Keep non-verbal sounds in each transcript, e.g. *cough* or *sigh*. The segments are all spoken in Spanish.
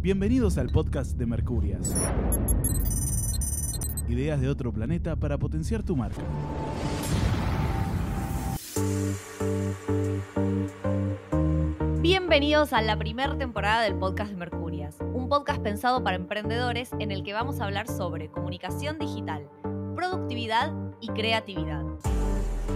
Bienvenidos al podcast de Mercurias. Ideas de otro planeta para potenciar tu marca. Bienvenidos a la primera temporada del podcast de Mercurias, un podcast pensado para emprendedores en el que vamos a hablar sobre comunicación digital, productividad y creatividad.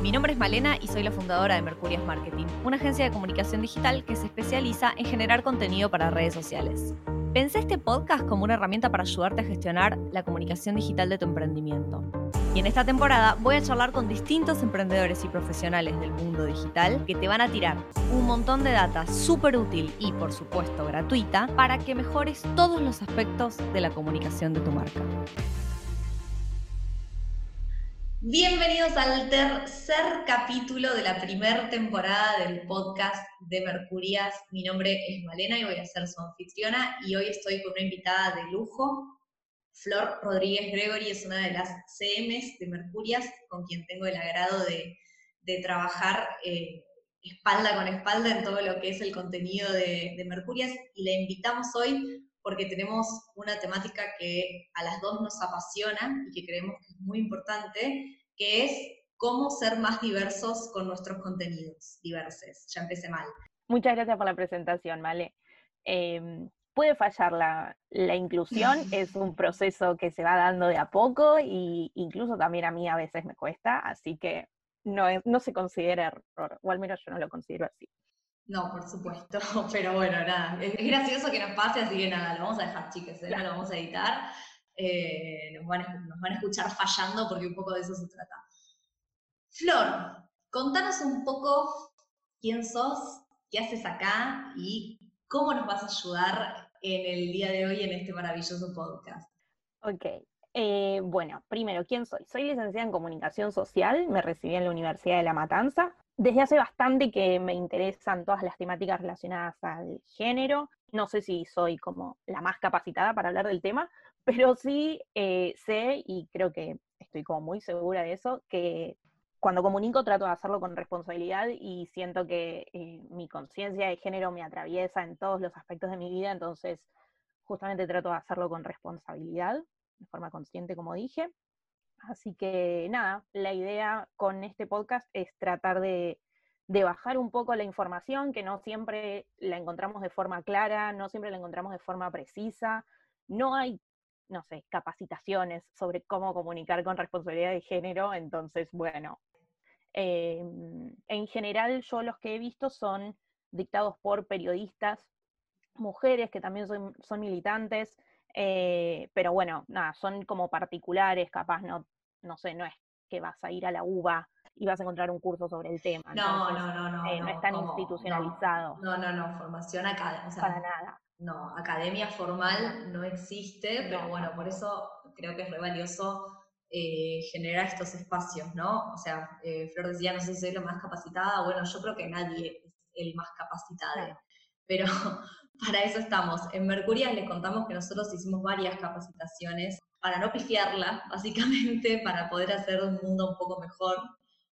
Mi nombre es Malena y soy la fundadora de Mercurias Marketing, una agencia de comunicación digital que se especializa en generar contenido para redes sociales. Pensé este podcast como una herramienta para ayudarte a gestionar la comunicación digital de tu emprendimiento. Y en esta temporada voy a charlar con distintos emprendedores y profesionales del mundo digital que te van a tirar un montón de data súper útil y por supuesto gratuita para que mejores todos los aspectos de la comunicación de tu marca. Bienvenidos al tercer capítulo de la primera temporada del podcast de Mercurias. Mi nombre es Malena y voy a ser su anfitriona y hoy estoy con una invitada de lujo. Flor Rodríguez Gregory es una de las CMs de Mercurias con quien tengo el agrado de, trabajar eh, espalda con espalda en todo lo que es el contenido de, de Mercurias y la invitamos hoy porque tenemos una temática que a las dos nos apasiona y que creemos que es muy importante, que es cómo ser más diversos con nuestros contenidos diversos. Ya empecé mal. Muchas gracias por la presentación, Male. Em, puede fallar la, la, inclusión, *laughs* es un proceso que se va dando de a poco e incluso también a mí a veces me cuesta, así que no, no se considera error, o al menos yo no lo considero así. No, por supuesto, *laughs* pero bueno, nada, es, gracioso que nos pase, así que nada, lo vamos a dejar, chicas, ¿eh? no lo vamos a editar. Eh, nos, van a, escuchar fallando porque un poco de eso se trata. Flor, contanos un poco quién sos, qué haces acá y cómo nos vas a ayudar en el día de hoy en este maravilloso podcast. Ok, eh, bueno, primero, ¿quién soy? Soy licenciada en comunicación social, me recibí en la Universidad de La Matanza, desde hace bastante que me interesan todas las temáticas relacionadas al género. No sé si soy como la más capacitada para hablar del tema, pero sí eh, sé, y creo que estoy como muy segura de eso, que cuando comunico trato de hacerlo con responsabilidad y siento que eh, mi conciencia de género me atraviesa en todos los aspectos de mi vida, entonces justamente trato de hacerlo con responsabilidad, de forma consciente, como dije. Así que nada, la idea con este podcast es tratar de, bajar un poco la información, que no siempre la encontramos de forma clara, no siempre la encontramos de forma precisa. No hay, no sé, capacitaciones sobre cómo comunicar con responsabilidad de género, entonces, bueno, em, en general yo los que he visto son dictados por periodistas, mujeres que también son, son militantes, eh, pero bueno, nada, son como particulares, capaz no, no sé, no es que vas a ir a la UBA y vas a encontrar un curso sobre el tema. No, no, no, no. Eh, no, es tan institucionalizado. No, no, no, formación académica. Para nada. No, academia formal no existe, pero bueno, por eso creo que es re valioso eh, generar estos espacios, ¿no? O sea, Flor decía, no sé si soy la más capacitada, bueno, yo creo que nadie es el más capacitado, pero *laughs* para eso estamos. En Mercurial les contamos que nosotros hicimos varias capacitaciones para no pifiarla, *laughs* básicamente, para poder hacer un mundo un poco mejor,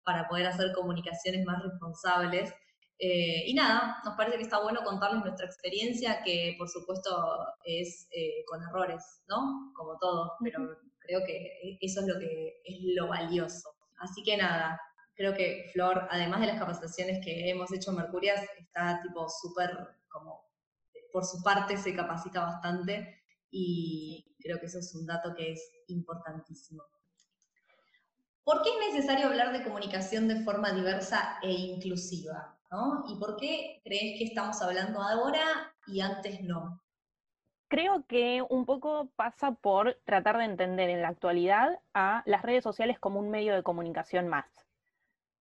para poder hacer comunicaciones más responsables. Eh, y nada, nos parece que está bueno contarles nuestra experiencia, que por supuesto es eh, con errores, ¿no? Como todo, pero creo que eso es lo que es lo valioso. Así que nada, creo que Flor, además de las capacitaciones que hemos hecho en Mercurias, está tipo súper como por su parte se capacita bastante y creo que eso es un dato que es importantísimo. ¿Por qué es necesario hablar de comunicación de forma diversa e inclusiva? ¿Y por qué crees que estamos hablando ahora y antes no? Creo que un poco pasa por tratar de entender en la actualidad a las redes sociales como un medio de comunicación más.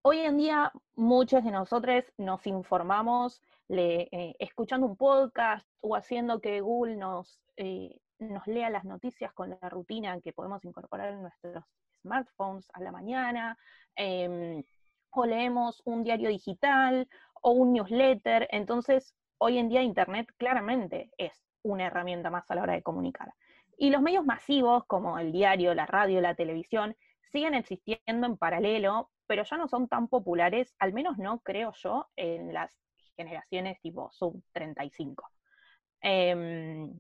Hoy en día muchos de nosotros nos informamos eh, escuchando un podcast o haciendo que Google nos, eh, nos lea las noticias con la rutina que podemos incorporar en nuestros smartphones a la mañana, em, o leemos un diario digital o un newsletter. Entonces, hoy en día Internet claramente es una herramienta más a la hora de comunicar. Y los medios masivos, como el diario, la radio, la televisión, siguen existiendo en paralelo, pero ya no son tan populares, al menos no creo yo, en las generaciones tipo sub 35. Em,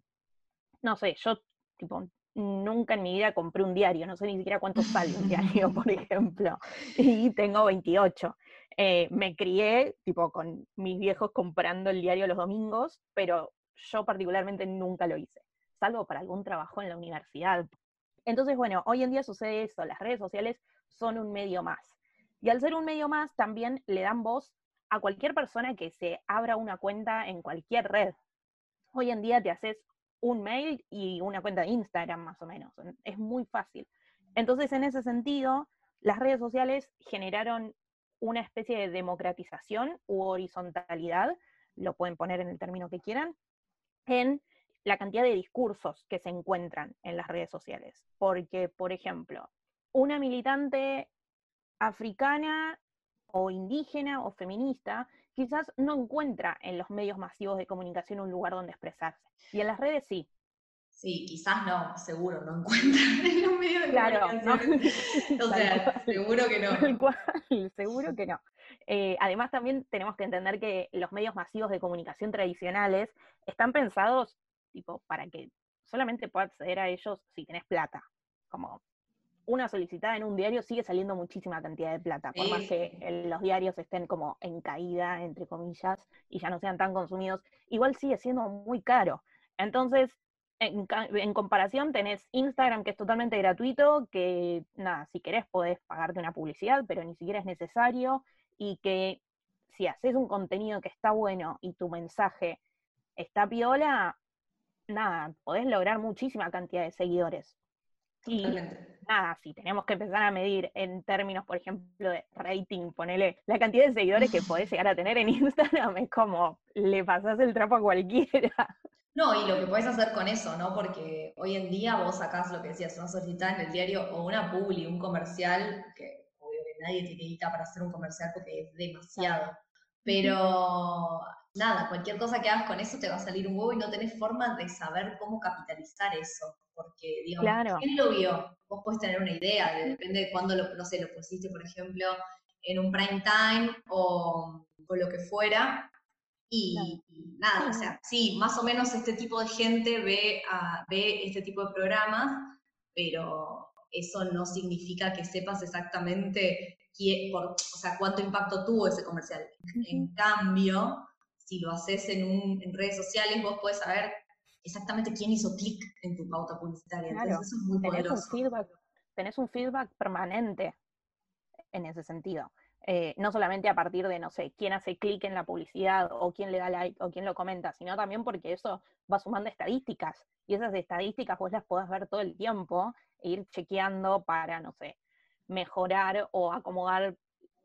no sé, yo tipo nunca en mi vida compré un diario, no sé ni siquiera cuánto sale un diario, por *laughs* ejemplo, y tengo 28. Eh, me crié tipo con mis viejos comprando el diario los domingos, pero yo particularmente nunca lo hice, salvo para algún trabajo en la universidad. Entonces, bueno, hoy en día sucede eso, las redes sociales son un medio más. Y al ser un medio más, también le dan voz a cualquier persona que se abra una cuenta en cualquier red. Hoy en día te haces un mail y una cuenta de Instagram más o menos. Es muy fácil. Entonces, en ese sentido, las redes sociales generaron una especie de democratización u horizontalidad, lo pueden poner en el término que quieran, en la cantidad de discursos que se encuentran en las redes sociales. Porque, por ejemplo, una militante africana o indígena o feminista quizás no encuentra en los medios masivos de comunicación un lugar donde expresarse. Y en las redes sí. Sí, quizás no, seguro no encuentra *laughs* en los medios de claro, comunicación. *laughs* o sea, seguro que no. seguro que no. Eh, además, también tenemos que entender que los medios masivos de comunicación tradicionales están pensados tipo para que solamente puedas acceder a ellos si tenés plata. Como una solicitada en un diario sigue saliendo muchísima cantidad de plata, por más que los diarios estén como en caída, entre comillas, y ya no sean tan consumidos, igual sigue siendo muy caro. Entonces, en, en, comparación tenés Instagram que es totalmente gratuito, que nada, si querés podés pagarte una publicidad, pero ni siquiera es necesario, y que si haces un contenido que está bueno y tu mensaje está piola, nada, podés lograr muchísima cantidad de seguidores. Y nada, si tenemos que empezar a medir en términos, por ejemplo, de rating, ponele la cantidad de seguidores que podés llegar a tener en *laughs* Instagram, es como le pasás el trapo a cualquiera. No, y lo que podés hacer con eso, ¿no? Porque hoy en día vos sacás lo que decías, una solicitada en el diario o una publi, un comercial, que obvio que nadie tiene guita para hacer un comercial porque es demasiado. Pero nada, cualquier cosa que hagas con eso te va a salir un huevo y no tenés forma de saber cómo capitalizar eso. Porque, digamos, ¿quién lo vio? Vos podés tener una idea, depende de cuándo lo, no sé, lo pusiste, por ejemplo, en un prime time o, o lo que fuera. Y, nada, o sea, sí, más o menos este tipo de gente ve, ve este tipo de programas, pero eso no significa que sepas exactamente por, o sea, cuánto impacto tuvo ese comercial. En cambio, si lo haces en, un, en redes sociales, vos podés saber exactamente quién hizo clic en tu pauta publicitaria. Entonces, eso es muy tenés poderoso. Un feedback, tenés un feedback permanente en ese sentido. Eh, no solamente a partir de, no sé, quién hace clic en la publicidad o quién le da like o quién lo comenta, sino también porque eso va sumando estadísticas y esas estadísticas vos las podés ver todo el tiempo e ir chequeando para, no sé, mejorar o acomodar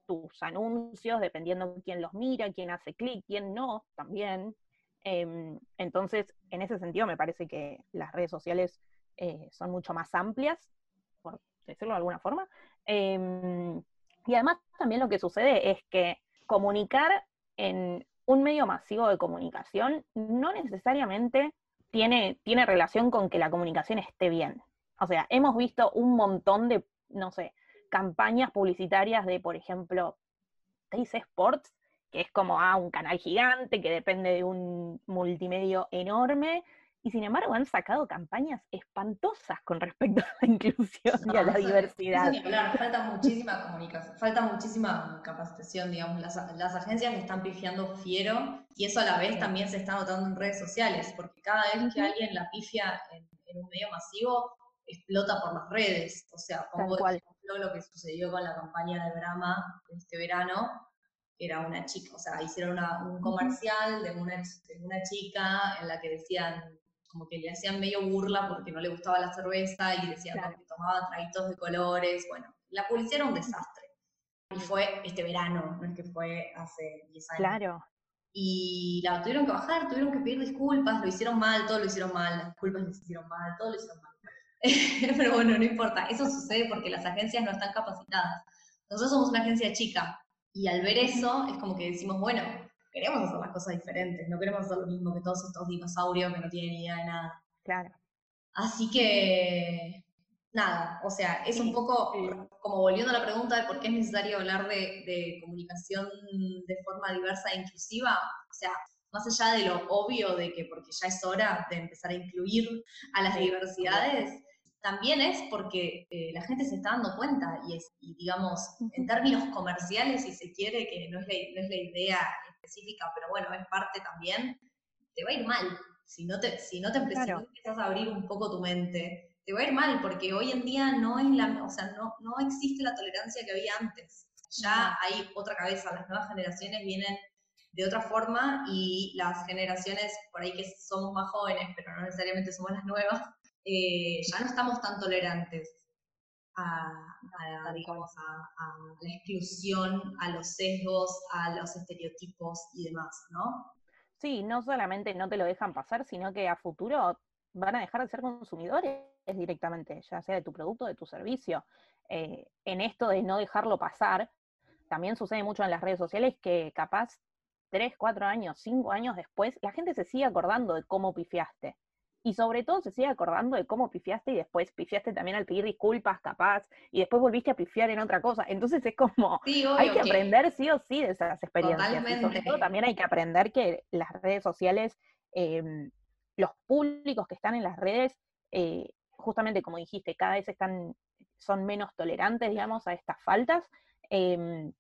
tus anuncios, dependiendo de quién los mira, quién hace clic, quién no, también. Em, entonces, en ese sentido, me parece que las redes sociales eh, son mucho más amplias, por decirlo de alguna forma. Y además, también lo que sucede es que comunicar en un medio masivo de comunicación no necesariamente tiene, tiene relación con que la comunicación esté bien. O sea, hemos visto un montón de, no sé, campañas publicitarias de, por ejemplo, Teis Sports, que es como ah, un canal gigante que depende de un multimedio enorme, y sin embargo han sacado campañas espantosas con respecto a la inclusión y a la *laughs* diversidad. falta muchísima comunicación, falta muchísima capacitación, digamos, las, las, agencias le están pifiando fiero y eso a la vez también se está notando en redes sociales, porque cada vez que alguien la pifia en, un medio masivo, explota por las redes. O sea, pongo lo que sucedió con la campaña de Brahma este verano, era una chica, o sea, hicieron un comercial de una, una chica en la que decían, como que le hacían medio burla porque no le gustaba la cerveza y decían que tomaba traguitos de colores, bueno, la publicidad era un desastre. Y fue este verano, no es que fue hace 10 años. Claro. Y la tuvieron que bajar, tuvieron que pedir disculpas, lo hicieron mal, todo lo hicieron mal, las disculpas les hicieron mal, todo lo hicieron mal. *laughs* Pero bueno, no importa. Eso sucede porque las agencias no están capacitadas. Nosotros somos una agencia chica y al ver eso es como que decimos, bueno, queremos hacer las cosas diferentes, no queremos hacer lo mismo que todos estos dinosaurios que no tienen idea de nada. Claro. Así que, nada, o sea, es un poco como volviendo a la pregunta de por qué es necesario hablar de, de comunicación de forma diversa e inclusiva. O sea, más allá de lo obvio de que porque ya es hora de empezar a incluir a las diversidades, también es porque eh, la gente se está dando cuenta y, es, digamos, en términos comerciales, si se quiere, que no es, la, no es la idea específica, pero bueno, es parte también, te va a ir mal. Si no te, si no te empiezas a abrir un poco tu mente, te va a ir mal, porque hoy en día no es la, o sea, no, no existe la tolerancia que había antes. Ya hay otra cabeza, las nuevas generaciones vienen de otra forma y las generaciones por ahí que somos más jóvenes, pero no necesariamente somos las nuevas, eh, ya no estamos tan tolerantes a, digamos, a, la exclusión, a los sesgos, a los estereotipos y demás, ¿no? Sí, no solamente no te lo dejan pasar, sino que a futuro van a dejar de ser consumidores directamente, ya sea de tu producto o de tu servicio. Eh, en esto de no dejarlo pasar, también sucede mucho en las redes sociales que capaz tres, cuatro años, cinco años después, la gente se sigue acordando de cómo pifiaste. Y sobre todo se sigue acordando de cómo pifiaste y después pifiaste también al pedir disculpas, capaz, y después volviste a pifiar en otra cosa. Entonces es como, hay que aprender sí o sí de esas experiencias. Y sobre todo también hay que aprender que las redes sociales, em, los públicos que están en las redes, eh, justamente como dijiste, cada vez están, son menos tolerantes, digamos, a estas faltas. Em,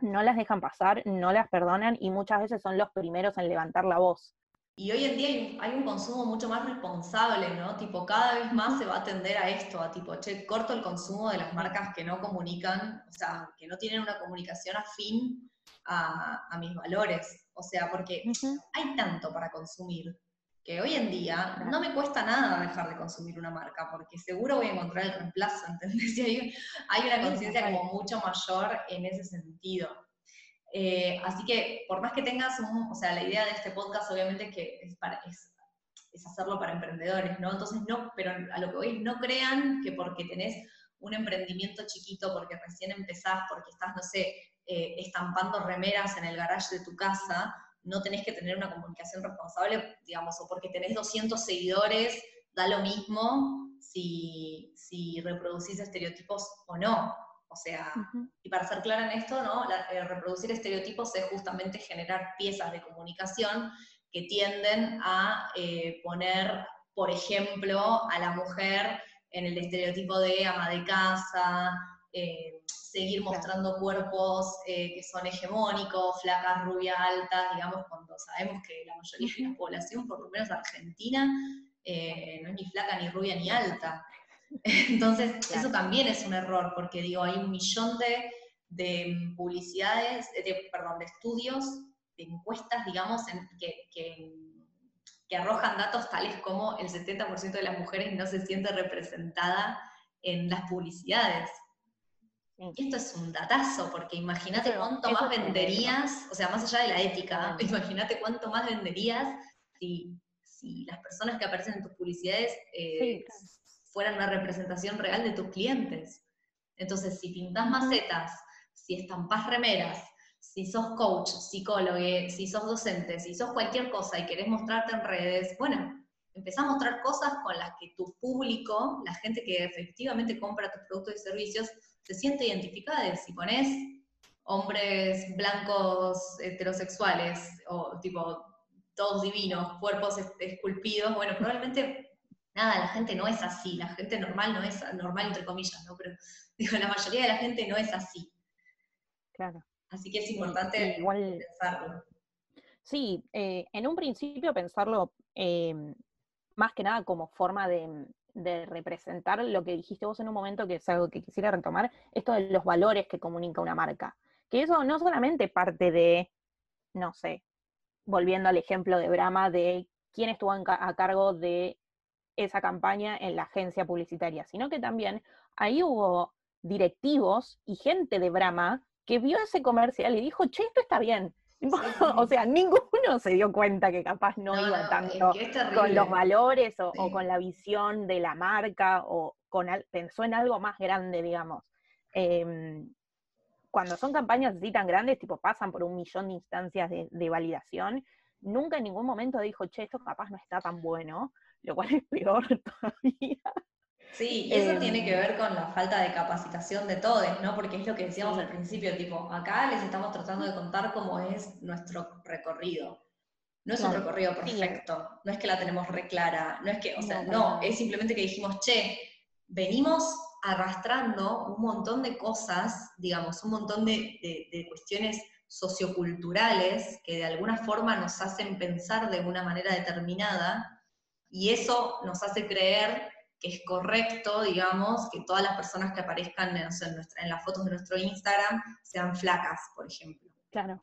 no las dejan pasar, no las perdonan y muchas veces son los primeros en levantar la voz. Y hoy en día hay un, consumo mucho más responsable, ¿no? Tipo, cada vez más se va a tender a esto, a tipo, che, corto el consumo de las marcas que no comunican, o sea, que no tienen una comunicación afín a, mis valores. O sea, porque hay tanto para consumir que hoy en día no me cuesta nada dejar de consumir una marca, porque seguro voy a encontrar el reemplazo, *laughs* ¿entendés? Y hay, hay una conciencia como mucho mayor en ese sentido. Eh, así que por más que tengas un, o sea, la idea de este podcast obviamente que es, para, es, hacerlo para emprendedores, ¿no? Entonces no, pero a lo que voy no crean que porque tenés un emprendimiento chiquito, porque recién empezás, porque estás, no sé, eh, estampando remeras en el garage de tu casa, no tenés que tener una comunicación responsable, digamos, o porque tenés 200 seguidores, da lo mismo si reproducís estereotipos o no. O sea, y para ser clara en esto, ¿no? Eh, reproducir estereotipos es justamente generar piezas de comunicación que tienden a eh, poner, por ejemplo, a la mujer en el estereotipo de ama de casa, eh, seguir mostrando cuerpos eh, que son hegemónicos, flacas, rubias, altas, digamos, cuando sabemos que la mayoría de la población, por lo menos argentina, eh, no es ni flaca, ni rubia, ni alta. *laughs* Entonces, eso también es un error, porque digo, hay un millón de, de publicidades, de, perdón, de estudios, de encuestas, digamos, que, que, que arrojan datos tales como el 70% de las mujeres no se siente representada en las publicidades. Esto es un datazo, porque imagínate cuánto más venderías, o sea, más allá de la ética, imagínate cuánto más venderías si, si, las personas que aparecen en tus publicidades eh, fueran una representación real de tus clientes. Entonces, si pintas macetas, si estampas remeras, si sos coach, psicólogo, si sos docente, si sos cualquier cosa y querés mostrarte en redes, bueno, empezá a mostrar cosas con las que tu público, la gente que efectivamente compra tus productos y servicios, se siente identificada. Si pones hombres blancos heterosexuales o tipo todos divinos, cuerpos esculpidos, bueno, probablemente nada, la gente no es así, la gente normal no es normal entre comillas, ¿no? Pero *laughs* digo, la mayoría de la gente no es así. Claro. Así que es importante pensarlo. Sí, eh, en un principio pensarlo eh, más que nada como forma de, de representar lo que dijiste vos en un momento, que es algo que quisiera retomar, esto de los valores que comunica una marca. Que eso no solamente parte de, no sé, volviendo al ejemplo de Brahma, de quién estuvo a cargo de esa campaña en la agencia publicitaria, sino que también ahí hubo directivos y gente de Brahma que vio ese comercial y dijo, che, esto está bien, *laughs* o sea, ninguno se dio cuenta que capaz no, iba tanto con los valores o, con la visión de la marca o con pensó en algo más grande, digamos. Em, cuando son campañas así tan grandes, tipo pasan por un millón de instancias de, validación, nunca en ningún momento dijo, che, esto capaz no está tan bueno, lo cual *laughs* es peor *laughs* todavía. Sí, y eso tiene que ver con la falta de capacitación de todos, ¿no? Porque es lo que decíamos al principio, tipo, acá les estamos tratando de contar cómo es nuestro recorrido. no es un recorrido perfecto, no es que la tenemos reclara, no es que, o sea, no, es simplemente que dijimos, che, venimos arrastrando un montón de cosas, digamos, un montón de, de, cuestiones socioculturales que de alguna forma nos hacen pensar de una manera determinada y eso nos hace creer que es correcto, digamos, que todas las personas que aparezcan en, en las fotos de nuestro Instagram sean flacas, por ejemplo.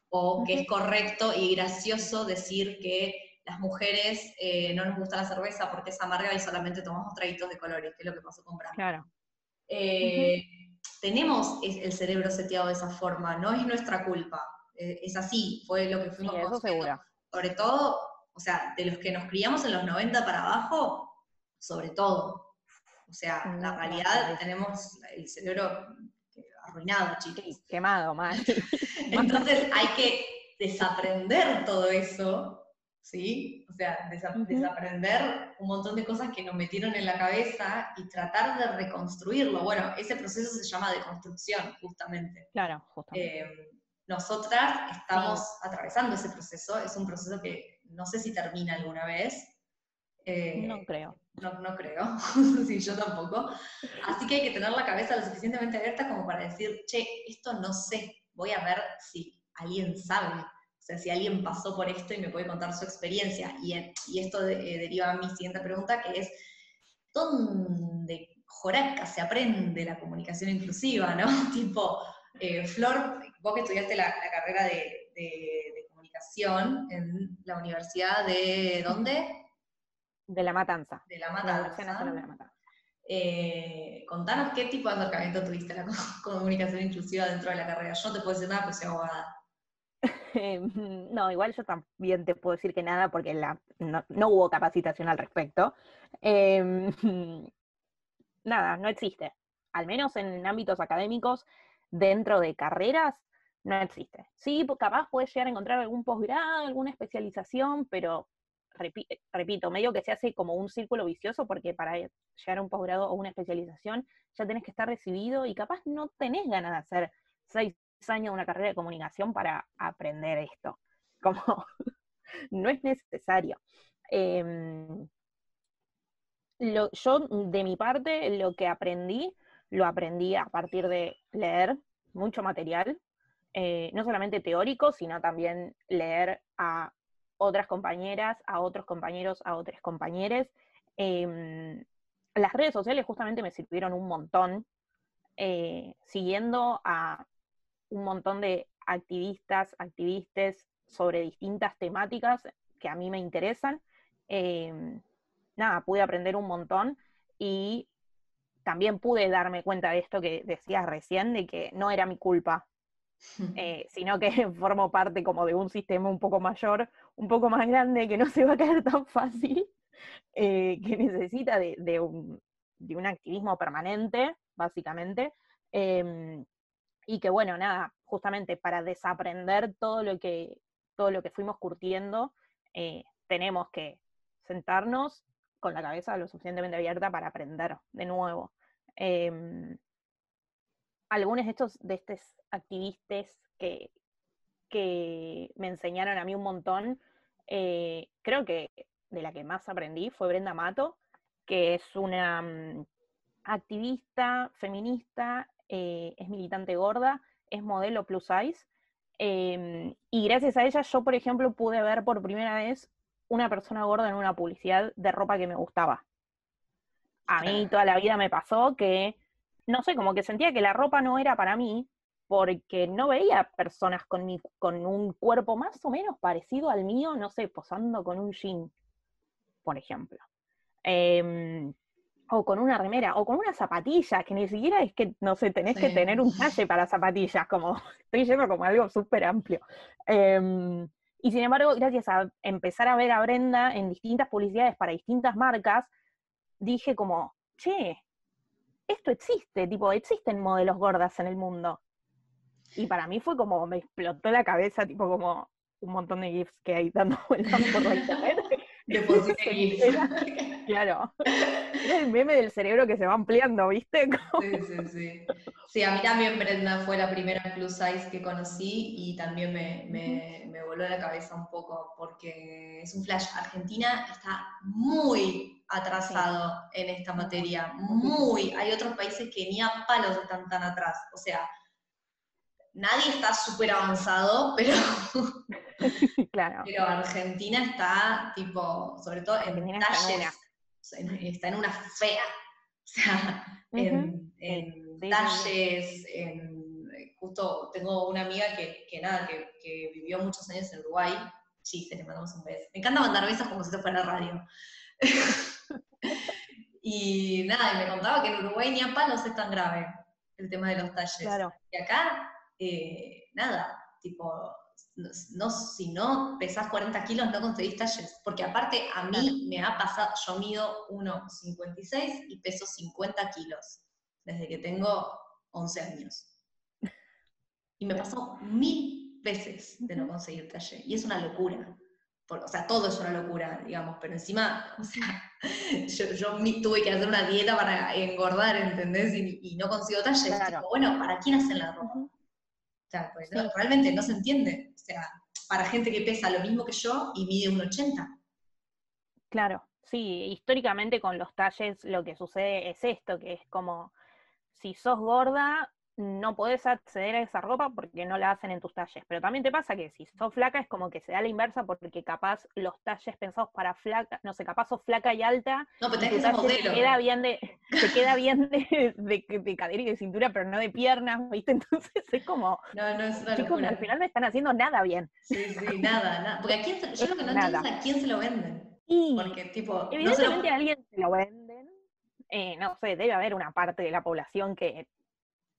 O que es correcto y gracioso decir que las mujeres eh, no nos gusta la cerveza porque es amarga y solamente tomamos traguitos de colores, que es lo que pasó con Bram. Claro. Eh, tenemos el cerebro seteado de esa forma, no es nuestra culpa. Eh, es así, fue lo que fuimos sí, Sobre todo, o sea, de los que nos criamos en los 90 para abajo, sobre todo. O sea, mm, la realidad tenemos el cerebro arruinado, chicos. quemado, mal. *laughs* Entonces hay que desaprender todo eso, ¿sí? O sea, desaprender un montón de cosas que nos metieron en la cabeza y tratar de reconstruirlo. Bueno, ese proceso se llama deconstrucción, justamente. Claro, justamente. Eh, nosotras estamos atravesando ese proceso, es un proceso que no sé si termina alguna vez, eh, no creo. No, no creo, *laughs* sí, yo tampoco. Así que hay que tener la cabeza lo suficientemente abierta como para decir, che, esto no sé, voy a ver si alguien sabe, o sea, si alguien pasó por esto y me puede contar su experiencia. Y, y esto eh, deriva a mi siguiente pregunta, que es, ¿dónde joraca se aprende la comunicación inclusiva, no? *laughs* tipo, eh, Flor, vos que estudiaste la, carrera de, de comunicación en la Universidad de, ¿dónde? De la matanza. De la matanza. Eh, contanos qué tipo de acercamiento tuviste a la *laughs* comunicación inclusiva dentro de la carrera. Yo no te puedo decir nada, pues soy abogada. *laughs* no, igual yo también te puedo decir que nada porque la, no, hubo capacitación al respecto. Em, *laughs* nada, no existe. Al menos en ámbitos académicos, dentro de carreras, no existe. Sí, capaz puedes llegar a encontrar algún posgrado, alguna especialización, pero repito, medio que se hace como un círculo vicioso porque para llegar a un posgrado o una especialización ya tenés que estar recibido y capaz no tenés ganas de hacer seis años de una carrera de comunicación para aprender esto. *laughs* Como no es necesario. Em, yo, de mi parte, lo que aprendí, lo aprendí a partir de leer mucho material, eh, no solamente teórico, sino también leer a otras compañeras, a otros compañeros, a otras compañeras. Em, las redes sociales justamente me sirvieron un montón, eh, siguiendo a un montón de activistas, activistas sobre distintas temáticas que a mí me interesan. Em, nada, pude aprender un montón y también pude darme cuenta de esto que decías recién, de que no era mi culpa, *laughs* eh, sino que *laughs* formo parte como de un sistema un poco mayor, un poco más grande, que no *laughs* se va a caer tan fácil, eh, que necesita de, un, activismo permanente, básicamente, em, y que bueno, nada, justamente para desaprender todo lo que, todo lo que fuimos curtiendo, eh, tenemos que sentarnos con la cabeza lo suficientemente abierta para aprender de nuevo. Em, algunos de estos, de estos activistas que, que me enseñaron a mí un montón, eh, creo que de la que más aprendí fue Brenda Mato, que es una mm, activista feminista, eh, es militante gorda, es modelo plus size, em, y gracias a ella yo, por ejemplo, pude ver por primera vez una persona gorda en una publicidad de ropa que me gustaba. A mí toda la vida me pasó que no sé, como que sentía que la ropa no era para mí, porque no veía personas con, mi, con un cuerpo más o menos parecido al mío, no sé, posando con un jean, por ejemplo. Em, o con una remera, o con unas zapatillas, que ni siquiera es que, no sé, tenés que tener un talle para zapatillas, como *laughs* estoy yendo como algo súper amplio. Em, y sin embargo, gracias a empezar a ver a Brenda en distintas publicidades para distintas marcas, dije como, che, esto existe, tipo, existen modelos gordas en el mundo. Y para mí fue como, me explotó la cabeza, tipo como un montón de GIFs que hay dando *laughs* vueltas por la *laughs* internet. De *laughs* claro. *laughs* Es el meme del cerebro que se va ampliando, ¿viste? *laughs* Sí, sí, sí. Sí, a mí también Brenda fue la primera plus size que conocí y también me, me, me, voló la cabeza un poco porque es un flash. Argentina está muy atrasado en esta materia, muy. Hay otros países que ni a palos están tan atrás. O sea, nadie está súper avanzado, pero, claro. pero Argentina está, tipo, sobre todo en talles, está en una fea. *laughs* O sea, en, en talles, en, justo tengo una amiga que, que nada, que, que, vivió muchos años en Uruguay, sí, se le mandamos un beso. Me encanta mandar besos como si esto fuera radio. *laughs* y nada, y me contaba que en Uruguay ni a palos es tan grave el tema de los talles. Claro. Y acá eh, nada, tipo, no, si no pesás 40 kilos no conseguís talles, porque aparte a mí me ha pasado, yo mido 1,56 y peso 50 kilos desde que tengo 11 años. Y me pasó mil veces de no conseguir talle, y es una locura. o sea, todo es una locura, digamos, pero encima, o sea, *laughs* yo, tuve que hacer una dieta para engordar, ¿entendés? Y, no consigo talle. bueno, ¿para quién hacen la ropa? Sea, pues, realmente no se entiende. O sea, para gente que pesa lo mismo que yo y mide un 80. Claro, sí, históricamente con los talles lo que sucede es esto, que es como, si sos gorda, no podés acceder a esa ropa porque no la hacen en tus talles. Pero también te pasa que si sos flaca es como que se da la inversa porque capaz los talles pensados para flaca, no sé, capaz sos flaca y alta. No, pero tenés que ser modelo. Te queda bien de, te queda *laughs* bien de, de, cadera y de cintura, pero no de piernas, ¿viste? *laughs* Entonces es como. No, no es una chicos, al final no están haciendo nada bien. Sí, sí, nada, nada. Porque a quién yo lo que no entiendo es a quién se lo venden. Y porque, tipo, evidentemente a alguien se lo venden. Eh, no sé, debe haber una parte de la población que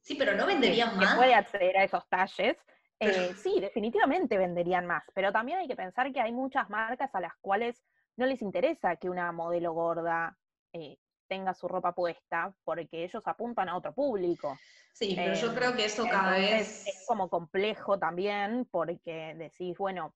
Sí, pero no venderían más. Que puede acceder a esos talles. Eh, sí, definitivamente venderían más, pero también hay que pensar que hay muchas marcas a las cuales no les interesa que una modelo gorda eh, tenga su ropa puesta, porque ellos apuntan a otro público. Sí, pero yo creo que eso cada vez... Es como complejo también, porque decís, bueno,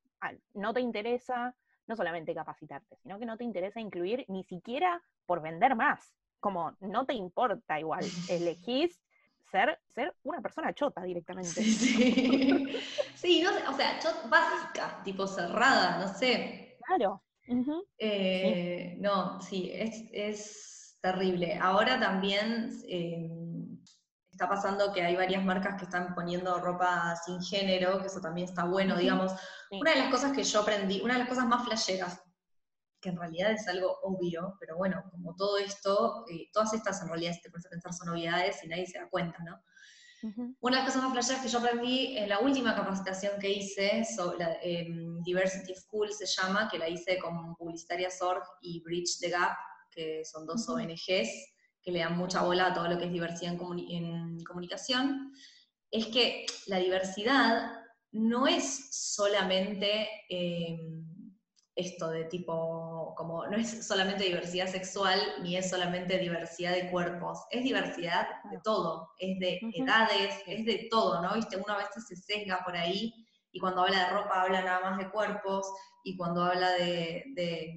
no te interesa no solamente capacitarte, sino que no te interesa incluir ni siquiera por vender más. Como no te importa igual, *laughs* elegís ser, ser una persona chota directamente. Sí, sí. *laughs* no, o sea, chota básica, tipo cerrada, no sé. Claro. Eh, no, sí, es, terrible. Ahora también em, está pasando que hay varias marcas que están poniendo ropa sin género, que eso también está bueno, digamos. Una de las cosas que yo aprendí, una de las cosas más flasheras que en realidad es algo obvio, pero bueno, como todo esto, eh, todas estas en realidad, si te pones a pensar, son obviedades y nadie se da cuenta, ¿no? Una de las cosas más flasheras que yo aprendí en la última capacitación que hice, sobre la, em, Diversity School se llama, que la hice con Publicitarias Org y Bridge the Gap, que son dos ONGs que le dan mucha bola a todo lo que es diversidad en, en comunicación, es que la diversidad no es solamente... Eh, esto de tipo, como no es solamente diversidad sexual ni es solamente diversidad de cuerpos, es diversidad de todo, es de edades, es de todo, ¿no? Viste, uno a veces se sesga por ahí y cuando habla de ropa habla nada más de cuerpos y cuando habla de, de,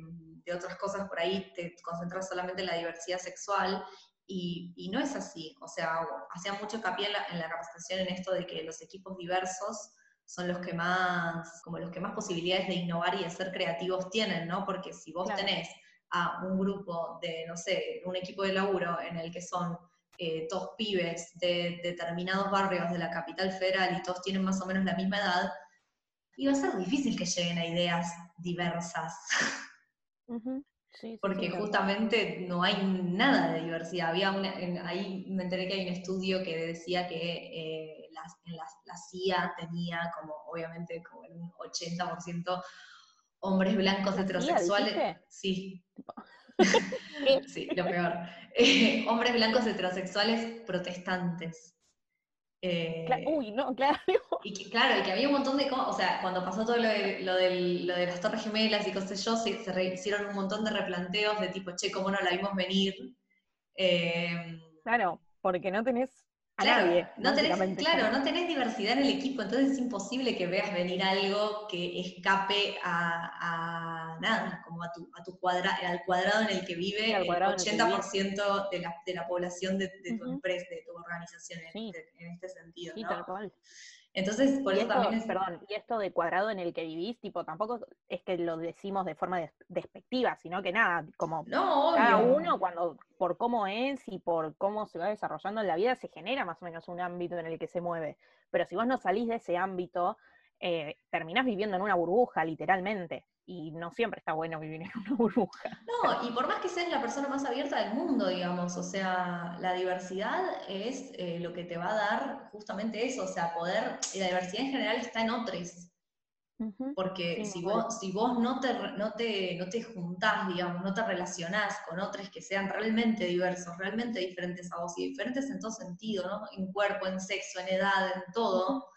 otras cosas por ahí te concentras solamente en la diversidad sexual y, y no es así, o sea, hacía mucho hincapié en la, en la capacitación en esto de que los equipos diversos son los que más, como los que más posibilidades de innovar y de ser creativos tienen, ¿no? Porque si vos tenés a un grupo de, no sé, un equipo de laburo en el que son eh, todos pibes de, determinados barrios de la capital federal y todos tienen más o menos la misma edad, iba a ser difícil que lleguen a ideas diversas. Porque justamente no hay nada de diversidad. Había ahí me enteré que hay un estudio que decía que eh, la, CIA tenía como, obviamente, como un 80% hombres blancos heterosexuales. Sí. *laughs* sí, lo peor. Eh, *laughs* hombres blancos heterosexuales protestantes. Eh, uy, no, claro. Y que, claro, y que había un montón de cosas, o sea, cuando pasó todo lo de, lo de las Torres Gemelas y cosas yo, se, se hicieron un montón de replanteos de tipo, che, ¿cómo no la vimos venir? claro, porque no tenés a Claro, nadie. no tenés, claro, no tenés diversidad en el equipo, entonces es imposible que veas venir algo que escape a, a nada, como a tu, a tu cuadra, al cuadrado en el que vive Sí, el el que 80% de la, de la población de, de tu empresa, de tu organización en, Sí. este, en este sentido, Sí, ¿no? tal cual. Entonces, por eso esto, también es... perdón, y esto de cuadrado en el que vivís, tipo, tampoco es que lo decimos de forma des- despectiva, sino que nada, como No, cada obvio. uno cuando, por cómo es y por cómo se va desarrollando en la vida, se genera más o menos un ámbito en el que se mueve. Pero si vos no salís de ese ámbito, eh, terminás viviendo en una burbuja, literalmente. Y no siempre está bueno vivir en una *laughs* burbuja. No, y por más que seas la persona más abierta del mundo, digamos, o sea, la diversidad es eh, lo que te va a dar justamente eso, o sea, poder, y la diversidad en general está en otros, porque Sí, si, vos, si vos no te, no, te, no te juntás, digamos, no te relacionás con otros que sean realmente diversos, realmente diferentes a vos, y diferentes en todo sentido, ¿no? En cuerpo, en sexo, en edad, en todo,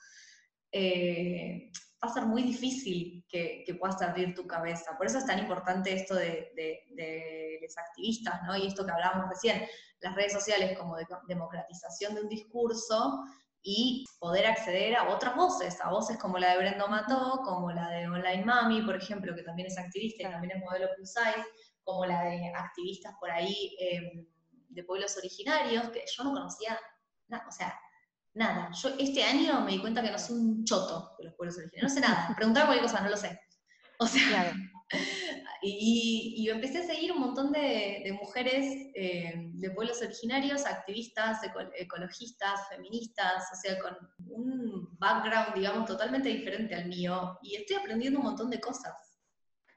eh, va a ser muy difícil que, que puedas abrir tu cabeza. Por eso es tan importante esto de, de- de los activistas, ¿no? Y esto que hablábamos recién, las redes sociales como de- democratización de un discurso y poder acceder a otras voces, a voces como la de Brenda Mató, como la de Online Mami, por ejemplo, que también es activista y también es modelo plus size, como la de activistas por ahí eh, de pueblos originarios, que yo no conocía, na- o sea, nada. Yo este año me di cuenta que no sé un choto de los pueblos originarios, no sé nada. Preguntaba cualquier cosa, no lo sé. O sea, Claro. *laughs* y, y empecé a seguir un montón de, de mujeres eh, de pueblos originarios, activistas, eco- ecologistas, feministas, o sea, con un background, digamos, totalmente diferente al mío, y estoy aprendiendo un montón de cosas.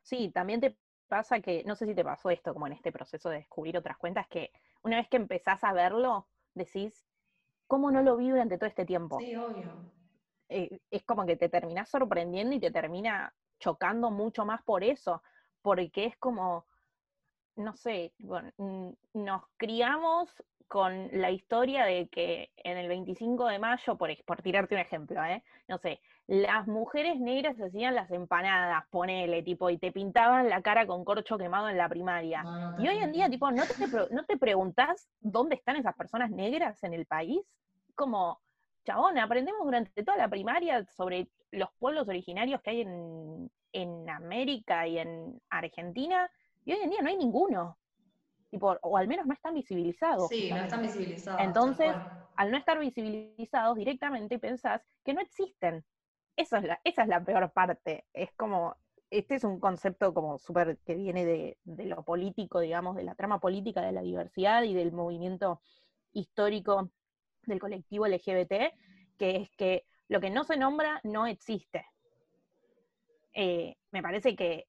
Sí, también te pasa que, no sé si te pasó esto como en este proceso de descubrir otras cuentas, que una vez que empezás a verlo, decís, ¿cómo no lo vi durante todo este tiempo? Sí, obvio. eh, es como que te terminás sorprendiendo y te termina chocando mucho más por eso, porque es como, no sé, bueno, nos criamos con la historia de que en el 25 de mayo, por, por tirarte un ejemplo, ¿eh? no sé, las mujeres negras hacían las empanadas, ponele, tipo, y te pintaban la cara con corcho quemado en la primaria. Y hoy en día, tipo, ¿no te, no te preguntás dónde están esas personas negras en el país? Como, chabón, aprendemos durante toda la primaria sobre los pueblos originarios que hay en, en América y en Argentina, y hoy en día no hay ninguno. Tipo, o al menos no están visibilizados. Sí, no están visibilizados. Entonces. Al no estar visibilizados directamente, pensás que no existen. Es la, esa es la peor parte. Es como, este es un concepto como súper que viene de, de lo político, digamos, de la trama política de la diversidad y del movimiento histórico del colectivo LGBT, que es que lo que no se nombra no existe. Eh, me parece que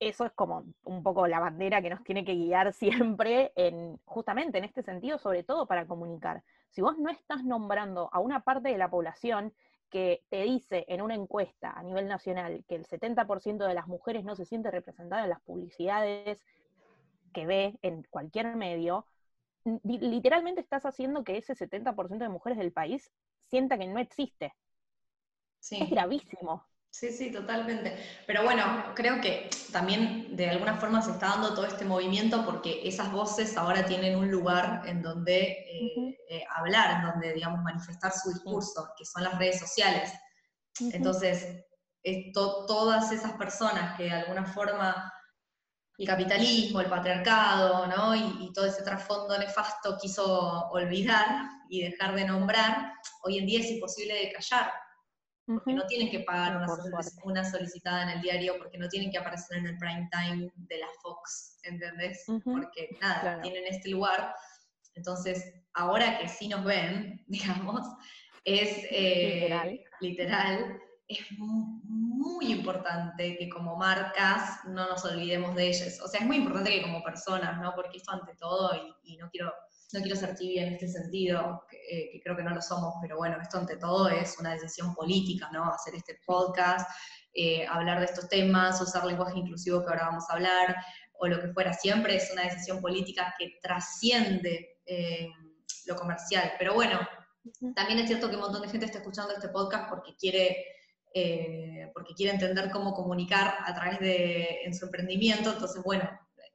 eso es como un poco la bandera que nos tiene que guiar *laughs* siempre en, justamente en este sentido, sobre todo para comunicar. Si vos no estás nombrando a una parte de la población que te dice en una encuesta a nivel nacional que el 70% de las mujeres no se siente representada en las publicidades que ve en cualquier medio, literalmente estás haciendo que ese 70% de mujeres del país sienta que no existe. Sí. Es gravísimo. Sí, sí, totalmente. Pero bueno, creo que también de alguna forma se está dando todo este movimiento porque esas voces ahora tienen un lugar en donde eh, eh, hablar, en donde, digamos, manifestar su discurso, que son las redes sociales. Entonces, esto, todas esas personas que de alguna forma el capitalismo, el patriarcado, ¿no? y, y todo ese trasfondo nefasto quiso olvidar y dejar de nombrar, hoy en día es imposible de callar porque no tienen que pagar una, solic- solicitada en el diario, porque no tienen que aparecer en el prime time de la Fox, ¿entendés? Porque nada, claro. tienen este lugar. Entonces, ahora que sí nos ven, *laughs* digamos, es eh, Literal. literal, es mu- muy importante que como marcas no nos olvidemos de ellas. O sea, es muy importante que como personas, ¿no? Porque esto ante todo, y, y no quiero no quiero ser tibia en este sentido, que, eh, que creo que no lo somos, pero bueno, esto ante todo es una decisión política, ¿no? Hacer este podcast, eh, hablar de estos temas, usar lenguaje inclusivo que ahora vamos a hablar, o lo que fuera, siempre es una decisión política que trasciende eh, lo comercial. Pero bueno, también es cierto que un montón de gente está escuchando este podcast porque quiere, eh, porque quiere entender cómo comunicar a través de en su emprendimiento. Entonces, bueno,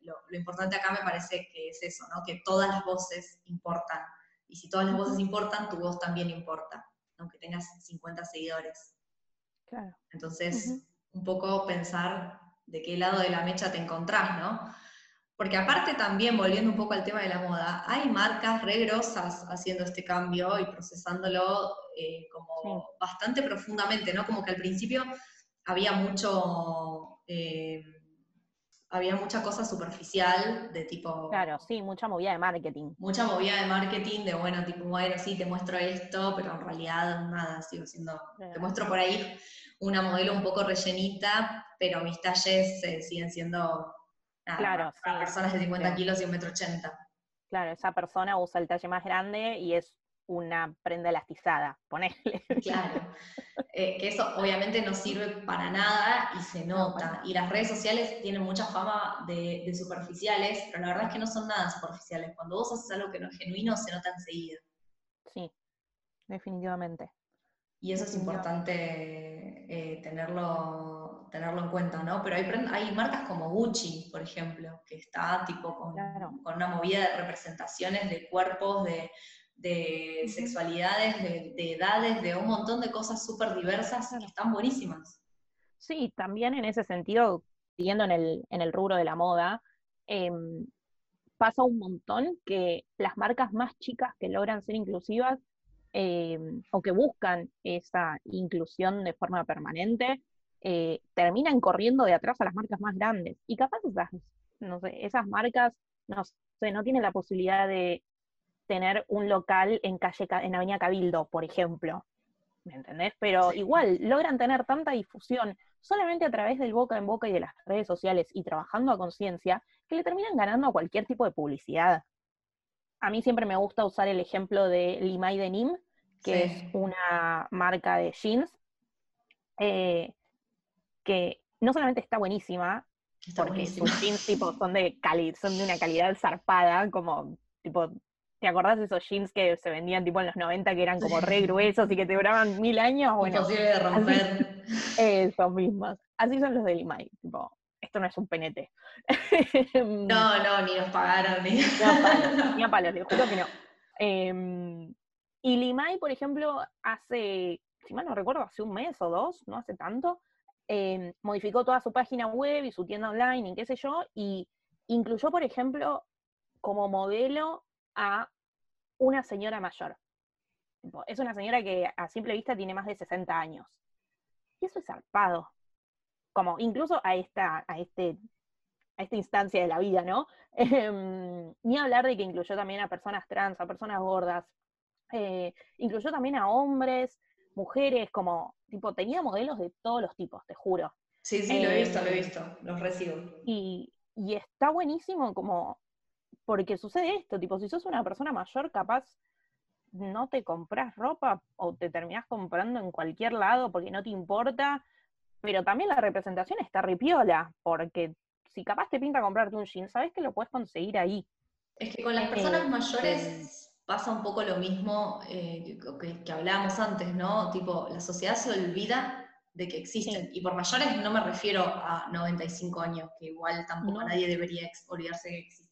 lo, lo importante acá me parece que es eso, ¿no? Que todas las voces importan Y si todas las voces importan, tu voz también importa, aunque tengas 50 seguidores. Claro. Entonces, un poco pensar de qué lado de la mecha te encontrás, ¿no? Porque aparte también, volviendo un poco al tema de la moda, hay marcas regrosas haciendo este cambio y procesándolo eh, como bastante profundamente, ¿no? Como que al principio había mucho, eh, había mucha cosa superficial de tipo... Claro, sí, mucha movida de marketing. Mucha movida de marketing de, bueno, tipo, bueno, sí, te muestro esto, pero en realidad nada, sigo siendo... Te muestro por ahí una modelo un poco rellenita, pero mis talles eh, siguen siendo claro, personas de 50 kilos y un metro ochenta. Claro, esa persona usa el talle más grande y es una prenda elastizada, ponele. *laughs* Claro, eh, que eso obviamente no sirve para nada y se nota. Y las redes sociales tienen mucha fama de, superficiales, pero la verdad es que no son nada superficiales. Cuando vos haces algo que no es genuino, se nota enseguida. Sí, definitivamente. Y eso es importante eh, tenerlo, tenerlo en cuenta, ¿no? Pero hay, hay marcas como Gucci, por ejemplo, que está tipo con, con una movida de representaciones de cuerpos, de, de sexualidades, de, edades, de un montón de cosas súper diversas que están buenísimas. Sí, también en ese sentido, siguiendo en el, en el rubro de la moda, em, pasa un montón que las marcas más chicas que logran ser inclusivas Em, o que buscan esa inclusión de forma permanente, eh, terminan corriendo de atrás a las marcas más grandes. Y capaz esas, no sé, esas marcas no, sé, no tienen la posibilidad de tener un local en calle en Avenida Cabildo, por ejemplo. ¿Me entendés? Pero igual logran tener tanta difusión solamente a través del boca en boca y de las redes sociales y trabajando a conciencia que le terminan ganando a cualquier tipo de publicidad. A mí siempre me gusta usar el ejemplo de Limay Denim, que es una marca de jeans, eh, que no solamente está buenísima, porque sus jeans tipo, *laughs* son, de son de una calidad zarpada, como tipo, ¿te acordás de esos jeans que se vendían tipo en los 90 que eran como re *laughs* gruesos y que te duraban mil años? Bueno, Imposible de romper. *laughs* esos mismos. Así son los de Limay, tipo, esto no es un penete. no, *laughs* no, ni nos pagaron. Ni, a palos, ni a palos, les juro que no. Eh, y Limay, por ejemplo, hace, si mal no recuerdo, hace un mes o dos, no hace tanto, em, modificó toda su página web y su tienda online y qué sé yo, y incluyó, por ejemplo, como modelo a una señora mayor. Es una señora que a simple vista tiene más de 60 años. Y eso es zarpado. Como incluso a esta, a este, a esta instancia de la vida, ¿no? *laughs* Em, ni hablar de que incluyó también a personas trans, a personas gordas, eh, incluyó también a hombres, mujeres, como, tipo, tenía modelos de todos los tipos, te juro. Sí, sí, lo he visto, lo he em, visto, los recibo. Y, y está buenísimo como, porque sucede esto, tipo, si sos una persona mayor, capaz no te compras ropa o te terminás comprando en cualquier lado porque no te importa, pero también la representación está ripiola, porque si capaz te pinta comprarte un jean, sabes que lo puedes conseguir ahí. Es que con las personas eh, mayores pasa un poco lo mismo eh, que, hablábamos antes, ¿no? Tipo, la sociedad se olvida de que existen. Y por mayores no me refiero a 95 años, que igual tampoco nadie debería olvidarse que existen.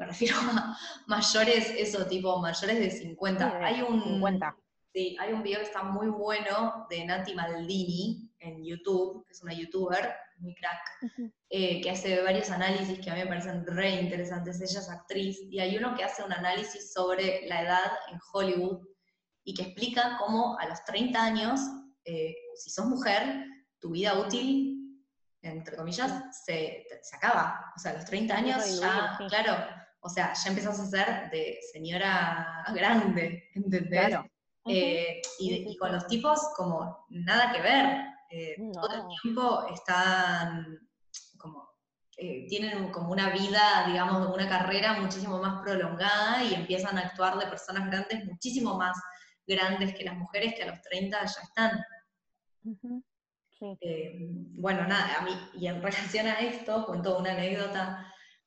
Me refiero *laughs* a mayores, eso, tipo, mayores de 50. hay un, 50. Sí, hay un video que está muy bueno de Nati Maldini en YouTube, que es una youtuber, muy crack, eh, que hace varios análisis que a mí me parecen re interesantes. Ella es actriz y hay uno que hace un análisis sobre la edad en Hollywood y que explica cómo a los 30 años, eh, si sos mujer, tu vida útil, entre comillas, se, se, acaba. O sea, a los 30 años ya, claro, o sea, ya empezás a ser de señora *laughs* grande, ¿entendés? Eh, y, y, con los tipos como nada que ver. Eh, todo el tiempo están como, eh, tienen como una vida, digamos, una carrera muchísimo más prolongada y empiezan a actuar de personas grandes, muchísimo más grandes que las mujeres que a los 30 ya están. Bueno, nada, a mí, y en *laughs* relación a esto, cuento una anécdota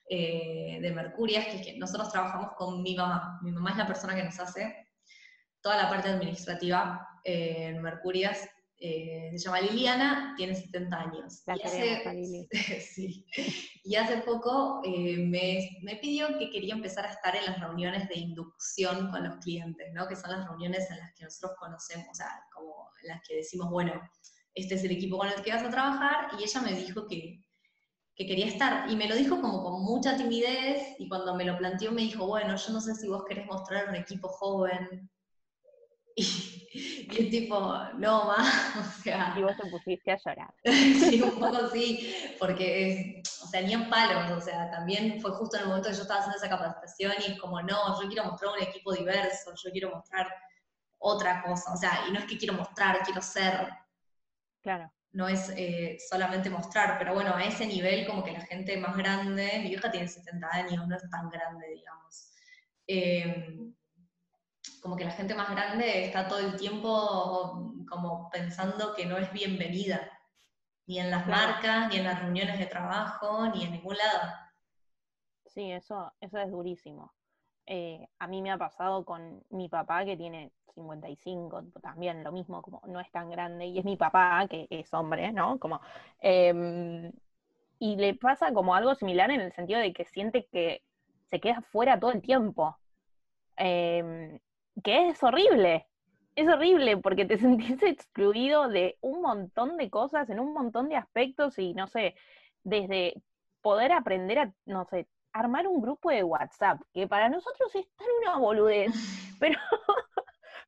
de Mercurias, que es que nosotros trabajamos con mi mamá. Mi mamá es la persona que nos hace toda la parte administrativa en Mercurias eh, se llama Liliana, tiene 70 años. y, *laughs* Y hace poco eh, me, me, pidió que quería empezar a estar en las reuniones de inducción con los clientes, ¿no? Que son las reuniones en las que nosotros conocemos, o sea, como las que decimos, bueno, este es el equipo con el que vas a trabajar, y ella me dijo que, que quería estar. Y me lo dijo como con mucha timidez, y cuando me lo planteó me dijo, bueno, yo no sé si vos querés mostrar un equipo joven. *laughs* Y, y tipo, no, más, *laughs* o sea... Y vos te pusiste a llorar. *laughs* sí, un poco sí, porque, o sea, ni en palos, o sea, también fue justo en el momento que yo estaba haciendo esa capacitación y es como, no, yo quiero mostrar un equipo diverso, yo quiero mostrar otra cosa, o sea, y no es que quiero mostrar, quiero ser. Claro no es eh, solamente mostrar, pero bueno, a ese nivel como que la gente más grande, mi hija tiene 70 años, no es tan grande, digamos. Em, como que la gente más grande está todo el tiempo como pensando que no es bienvenida, ni en las marcas, ni en las reuniones de trabajo, ni en ningún lado. Sí, eso, eso es durísimo. Eh, a mí me ha pasado con mi papá que tiene 55, también lo mismo, como no es tan grande, y es mi papá, que es hombre, ¿no? Como, em, y le pasa como algo similar en el sentido de que siente que se queda fuera todo el tiempo, em, que es horrible, es horrible porque te *laughs* sentís excluido de un montón de cosas, en un montón de aspectos, y no sé, desde poder aprender a, no sé, armar un grupo de WhatsApp, que para nosotros es tan una boludez, *laughs* pero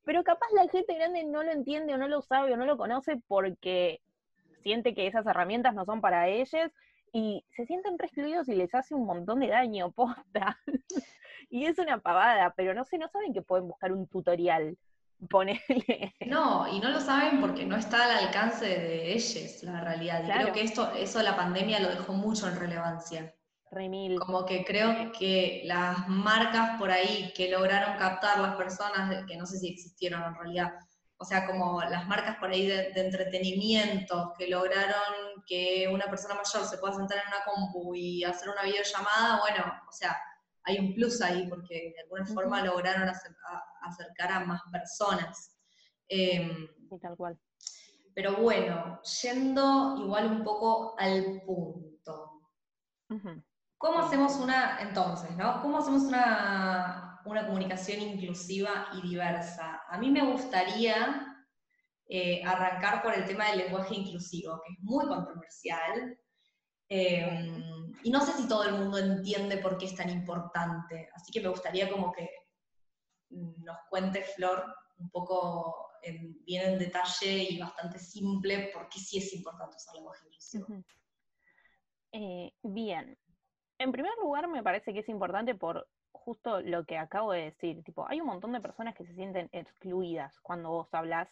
pero capaz la gente grande no lo entiende o no lo sabe o no lo conoce porque siente que esas herramientas no son para ellos y se sienten re excluidos y les hace un montón de daño, *laughs* posta. y es una pavada, pero no sé, no saben que pueden buscar un tutorial. Ponerle. No, y no lo saben porque no está al alcance de ellos, la realidad. Y creo que esto, eso la pandemia lo dejó mucho en relevancia. Como que creo que las marcas por ahí que lograron captar las personas, que no sé si existieron en realidad, o sea, como las marcas por ahí de, entretenimiento, que lograron que una persona mayor se pueda sentar en una compu y hacer una videollamada, bueno, o sea, hay un plus ahí porque de alguna forma lograron acercar a más personas. Em, tal cual. Pero bueno, yendo igual un poco al punto. ¿Cómo hacemos una, entonces, ¿no? ¿Cómo hacemos una, comunicación inclusiva y diversa? A mí me gustaría eh, arrancar por el tema del lenguaje inclusivo, que es muy controversial. Em, y no sé si todo el mundo entiende por qué es tan importante. Así que me gustaría como que nos cuente Flor un poco bien en detalle y bastante simple por qué sí es importante usar lenguaje inclusivo. Eh, bien, en primer lugar, me parece que es importante por justo lo que acabo de decir. Tipo, hay un montón de personas que se sienten excluidas cuando vos hablas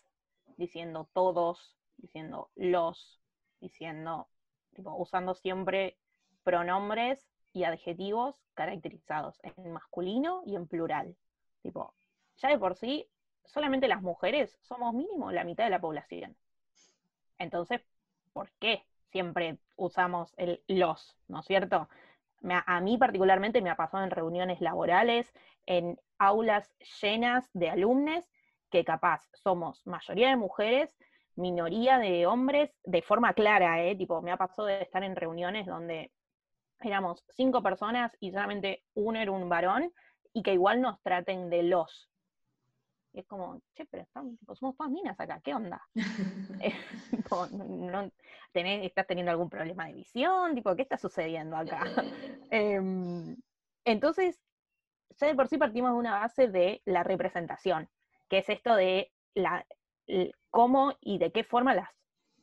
diciendo todos, diciendo los, diciendo, tipo, usando siempre pronombres y adjetivos caracterizados en masculino y en plural. Tipo, ya de por sí, solamente las mujeres somos mínimo la mitad de la población. Entonces, ¿por qué siempre usamos el los, ¿no es cierto? A mí particularmente me ha pasado en reuniones laborales, en aulas llenas de alumnos, que capaz somos mayoría de mujeres, minoría de hombres, de forma clara, ¿eh? Tipo, me ha pasado de estar en reuniones donde éramos cinco personas y solamente uno era un varón, y que igual nos traten de los, y es como, che, pero estamos, somos todas minas acá, ¿qué onda? *laughs* No, ¿Estás teniendo algún problema de visión? Tipo, ¿qué está sucediendo acá? *laughs* Em, entonces, ya de por sí partimos de una base de la representación, que es esto de la, cómo y de qué forma las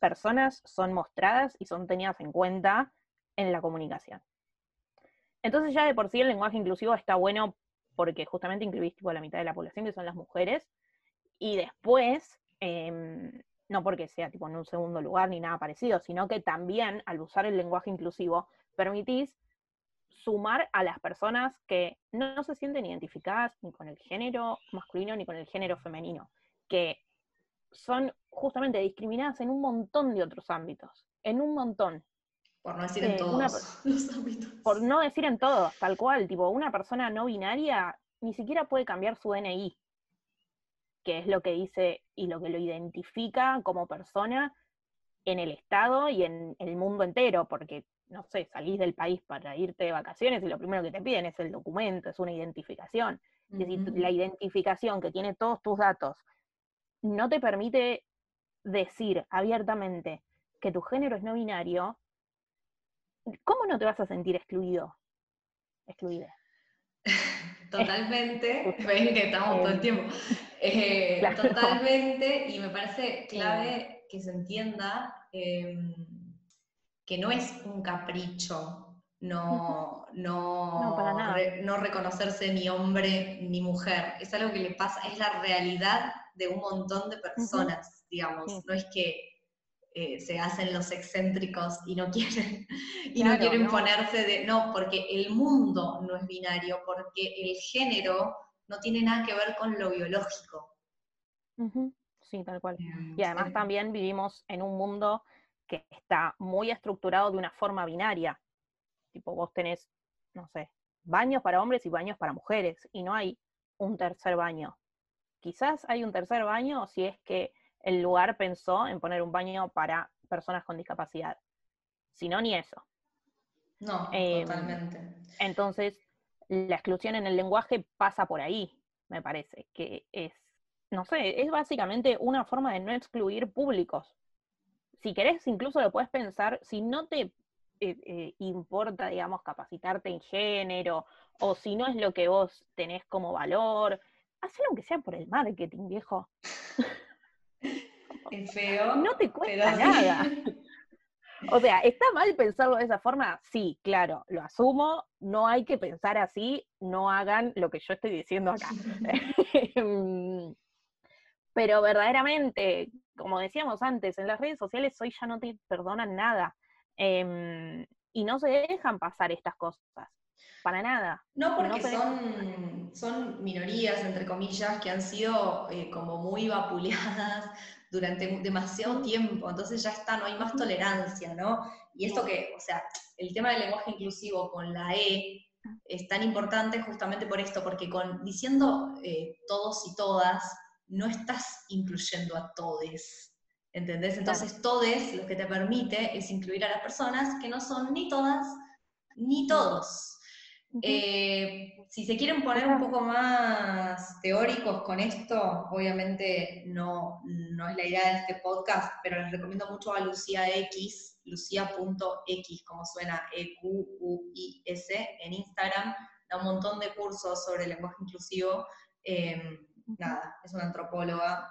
personas son mostradas y son tenidas en cuenta en la comunicación. Entonces ya de por sí el lenguaje inclusivo está bueno porque justamente incluís tipo la mitad de la población, que son las mujeres, y después, em, no porque sea tipo en un segundo lugar ni nada parecido, sino que también al usar el lenguaje inclusivo, permitís sumar a las personas que no, se sienten identificadas ni con el género masculino ni con el género femenino, que son justamente discriminadas en un montón de otros ámbitos, en un montón. Por no decir en todos *laughs* los ámbitos. Por no decir en todos, tal cual. Tipo, una persona no binaria ni siquiera puede cambiar su DNI, que es lo que dice y lo que lo identifica como persona en el Estado y en el mundo entero, porque no sé, salís del país para irte de vacaciones y lo primero que te piden es el documento, es una identificación. Es decir, la identificación que tiene todos tus datos no te permite decir abiertamente que tu género es no binario, ¿cómo no te vas a sentir excluido? Excluida. *laughs* *laughs* Totalmente, ven que estamos todo el em, tiempo. Eh, totalmente, y me parece *laughs* clave que se entienda em, que no es un capricho no, no, no, reconocerse ni hombre ni mujer. Es algo que le pasa, es la realidad de un montón de personas, digamos. No es que eh, se hacen los excéntricos y no *laughs* quieren, y no quieren ponerse de. No, porque el mundo no es binario, porque el género no tiene nada que ver con lo biológico. Sí, tal cual. Em, y además también vivimos en un mundo que está muy estructurado de una forma binaria. Tipo, vos tenés, no sé, baños para hombres y baños para mujeres, y no hay un tercer baño. Quizás hay un tercer baño si es que el lugar pensó en poner un baño para personas con discapacidad. Si no, ni eso. No, em, totalmente. Entonces, la exclusión en el lenguaje pasa por ahí, me parece, que es, no sé, es básicamente una forma de no excluir públicos. Si querés, incluso lo puedes pensar, si no te eh, eh, importa, digamos, capacitarte en género, o si no es lo que vos tenés como valor, hacelo aunque sea por el marketing, viejo. *laughs* Es feo. No te cuesta nada. O sea, ¿está mal pensarlo de esa forma? Sí, claro, lo asumo, no hay que pensar así, no hagan lo que yo estoy diciendo acá. Em, *laughs* *laughs* pero verdaderamente, como decíamos antes, en las redes sociales hoy ya no te perdonan nada. Em, y no se dejan pasar estas cosas, para nada. No, porque son, son minorías, entre comillas, que han sido eh, como muy vapuleadas durante demasiado tiempo, entonces ya está, no hay más tolerancia, ¿no? Y esto que, o sea, el tema del lenguaje inclusivo con la E es tan importante justamente por esto, porque con diciendo eh, todos y todas, no estás incluyendo a todes, ¿Entendés? Entonces, todes lo que te permite es incluir a las personas que no son ni todas ni todos. Eh, si se quieren poner un poco más teóricos con esto, obviamente no, no es la idea de este podcast, pero les recomiendo mucho a Lucía X, lucia.x, como suena E-Q-U-I-S, en Instagram, da un montón de cursos sobre lenguaje inclusivo. Eh, nada, es una antropóloga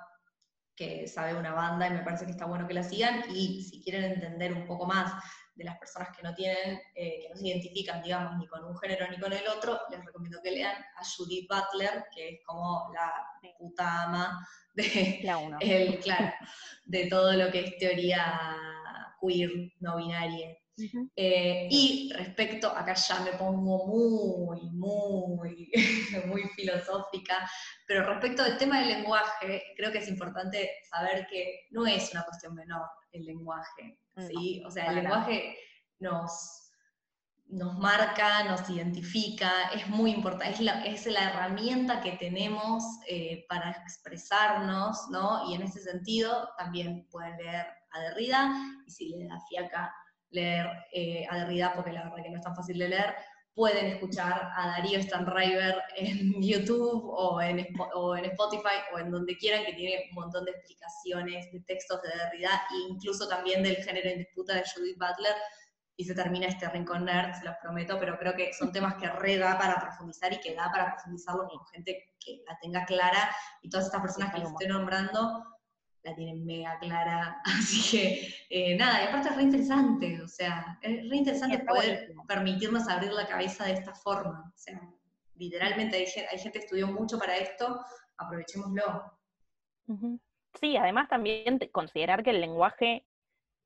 que sabe una banda y me parece que está bueno que la sigan. Y si quieren entender un poco más de las personas que no tienen, eh, que no se identifican, digamos, ni con un género ni con el otro, les recomiendo que lean a Judith Butler, que es como la puta ama de, *laughs* el, claro, de todo lo que es teoría queer, no binaria. Eh, y respecto, acá ya me pongo muy, muy, *laughs* muy filosófica, pero respecto del tema del lenguaje, creo que es importante saber que no es una cuestión menor el lenguaje, ¿sí? o sea, el lenguaje nos, nos marca, nos identifica, es muy importante, es la, es la herramienta que tenemos eh, para expresarnos, ¿no? Y en ese sentido también pueden leer a Derrida, y si les da fiaca leer eh, a Derrida, porque la verdad que no es tan fácil de leer, pueden escuchar a Darío Stanriver en *laughs* YouTube o en, o en Spotify o en donde quieran, que tiene un montón de explicaciones de textos de Derrida e incluso también del género en disputa de Judith Butler. Y se termina este rincón nerd, se los prometo, pero creo que son temas que re da para profundizar y que da para profundizarlo con gente que la tenga clara. Y todas estas personas que les estoy nombrando la tienen mega clara. *laughs* Así que, eh, nada, y aparte es re interesante, o sea, es re interesante poder permitirnos abrir la cabeza de esta forma. O sea, literalmente hay, gente que estudió mucho para esto, aprovechémoslo. Sí, además también considerar que el lenguaje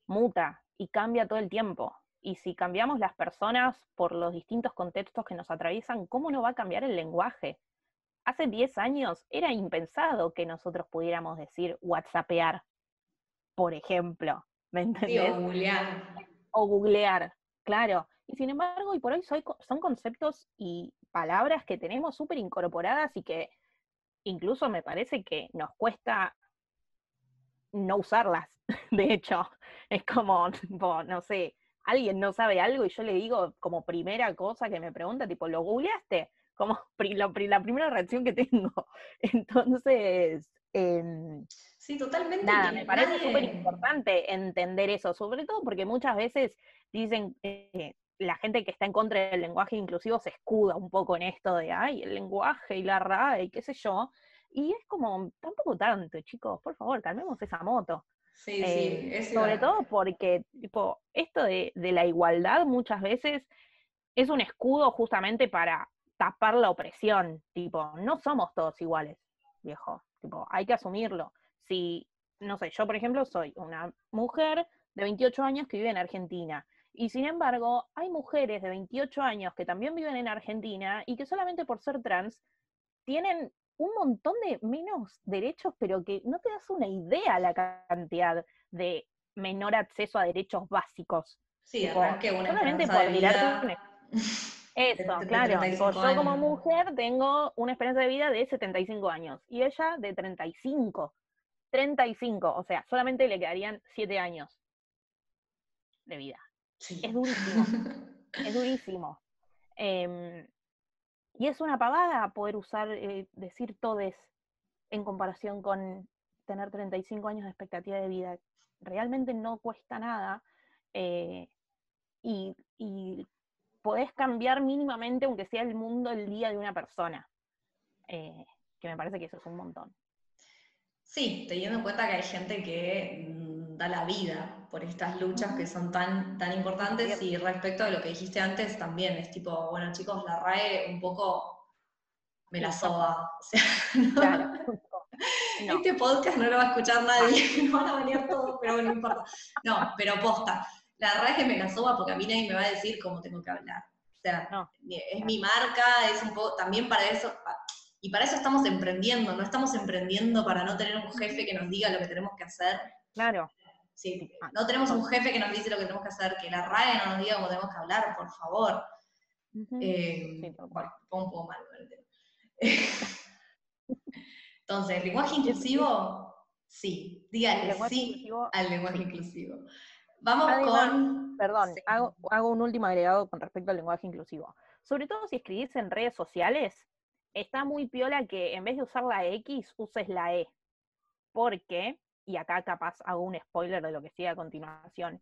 muta y cambia todo el tiempo. Y si cambiamos las personas por los distintos contextos que nos atraviesan, ¿cómo no va a cambiar el lenguaje? Hace 10 años era impensado que nosotros pudiéramos decir WhatsAppear, por ejemplo. ¿Me entendés? o googlear. O googlear, claro. Y sin embargo, hoy por hoy son conceptos y palabras que tenemos súper incorporadas y que incluso me parece que nos cuesta no usarlas. *laughs* De hecho, es como, no sé, alguien no sabe algo y yo le digo como primera cosa que me pregunta, tipo, ¿lo googleaste? Como *laughs* la primera reacción que tengo. *laughs* Entonces, em, sí, totalmente. Nada, me parece súper importante entender eso, sobre todo porque muchas veces dicen, eh, la gente que está en contra del lenguaje inclusivo se escuda un poco en esto de, ay, el lenguaje y la RAE y qué sé yo. Y es como, tampoco tanto, chicos, por favor, calmemos esa moto. Sí, sí, eh, sobre todo porque tipo, esto de, la igualdad muchas veces es un escudo justamente para tapar la opresión. Tipo, no somos todos iguales, viejo. Tipo, hay que asumirlo. Si, no sé, yo por ejemplo soy una mujer de 28 años que vive en Argentina. Y sin embargo, hay mujeres de 28 años que también viven en Argentina y que solamente por ser trans tienen un montón de menos derechos, pero que no te das una idea la cantidad de menor acceso a derechos básicos. Sí, además que una solamente por mirar *laughs* Eso, claro. yo como mujer tengo una esperanza de vida de 75 años y ella de 35. 35, o sea, solamente le quedarían 7 años de vida. Es durísimo. *laughs* es durísimo. Em, y es una pavada poder usar, eh, decir todes en comparación con tener 35 años de expectativa de vida. Realmente no cuesta nada eh, y, podés cambiar mínimamente, aunque sea el mundo, el día de una persona. Eh, que me parece que eso es un montón. Sí, teniendo en cuenta que hay gente que mm, da la vida por estas luchas que son tan, tan importantes y respecto a lo que dijiste antes también es tipo, bueno chicos, la RAE un poco me la soba. *laughs* *laughs* Este podcast no lo va a escuchar nadie, no *laughs* van a venir todos, pero bueno, no importa. No, pero posta. La RAE que me la soba porque a mí nadie me va a decir cómo tengo que hablar. O sea, es mi marca, es un poco, también para eso, y para eso estamos emprendiendo, no estamos emprendiendo para no tener un jefe que nos diga lo que tenemos que hacer. Claro. Sí, no tenemos un jefe que nos dice lo que tenemos que hacer, que la RAE no nos diga cómo tenemos que hablar, por favor. Eh, bueno, pongo un poco mal *laughs* Entonces, ¿el lenguaje inclusivo? Sí, dígale sí al lenguaje inclusivo. Vamos con... Perdón, hago, hago un último agregado con respecto al lenguaje inclusivo. Sobre todo si escribís en redes sociales, está muy piola que en vez de usar la X, uses la E. Porque, y acá capaz hago un spoiler de lo que sigue a continuación,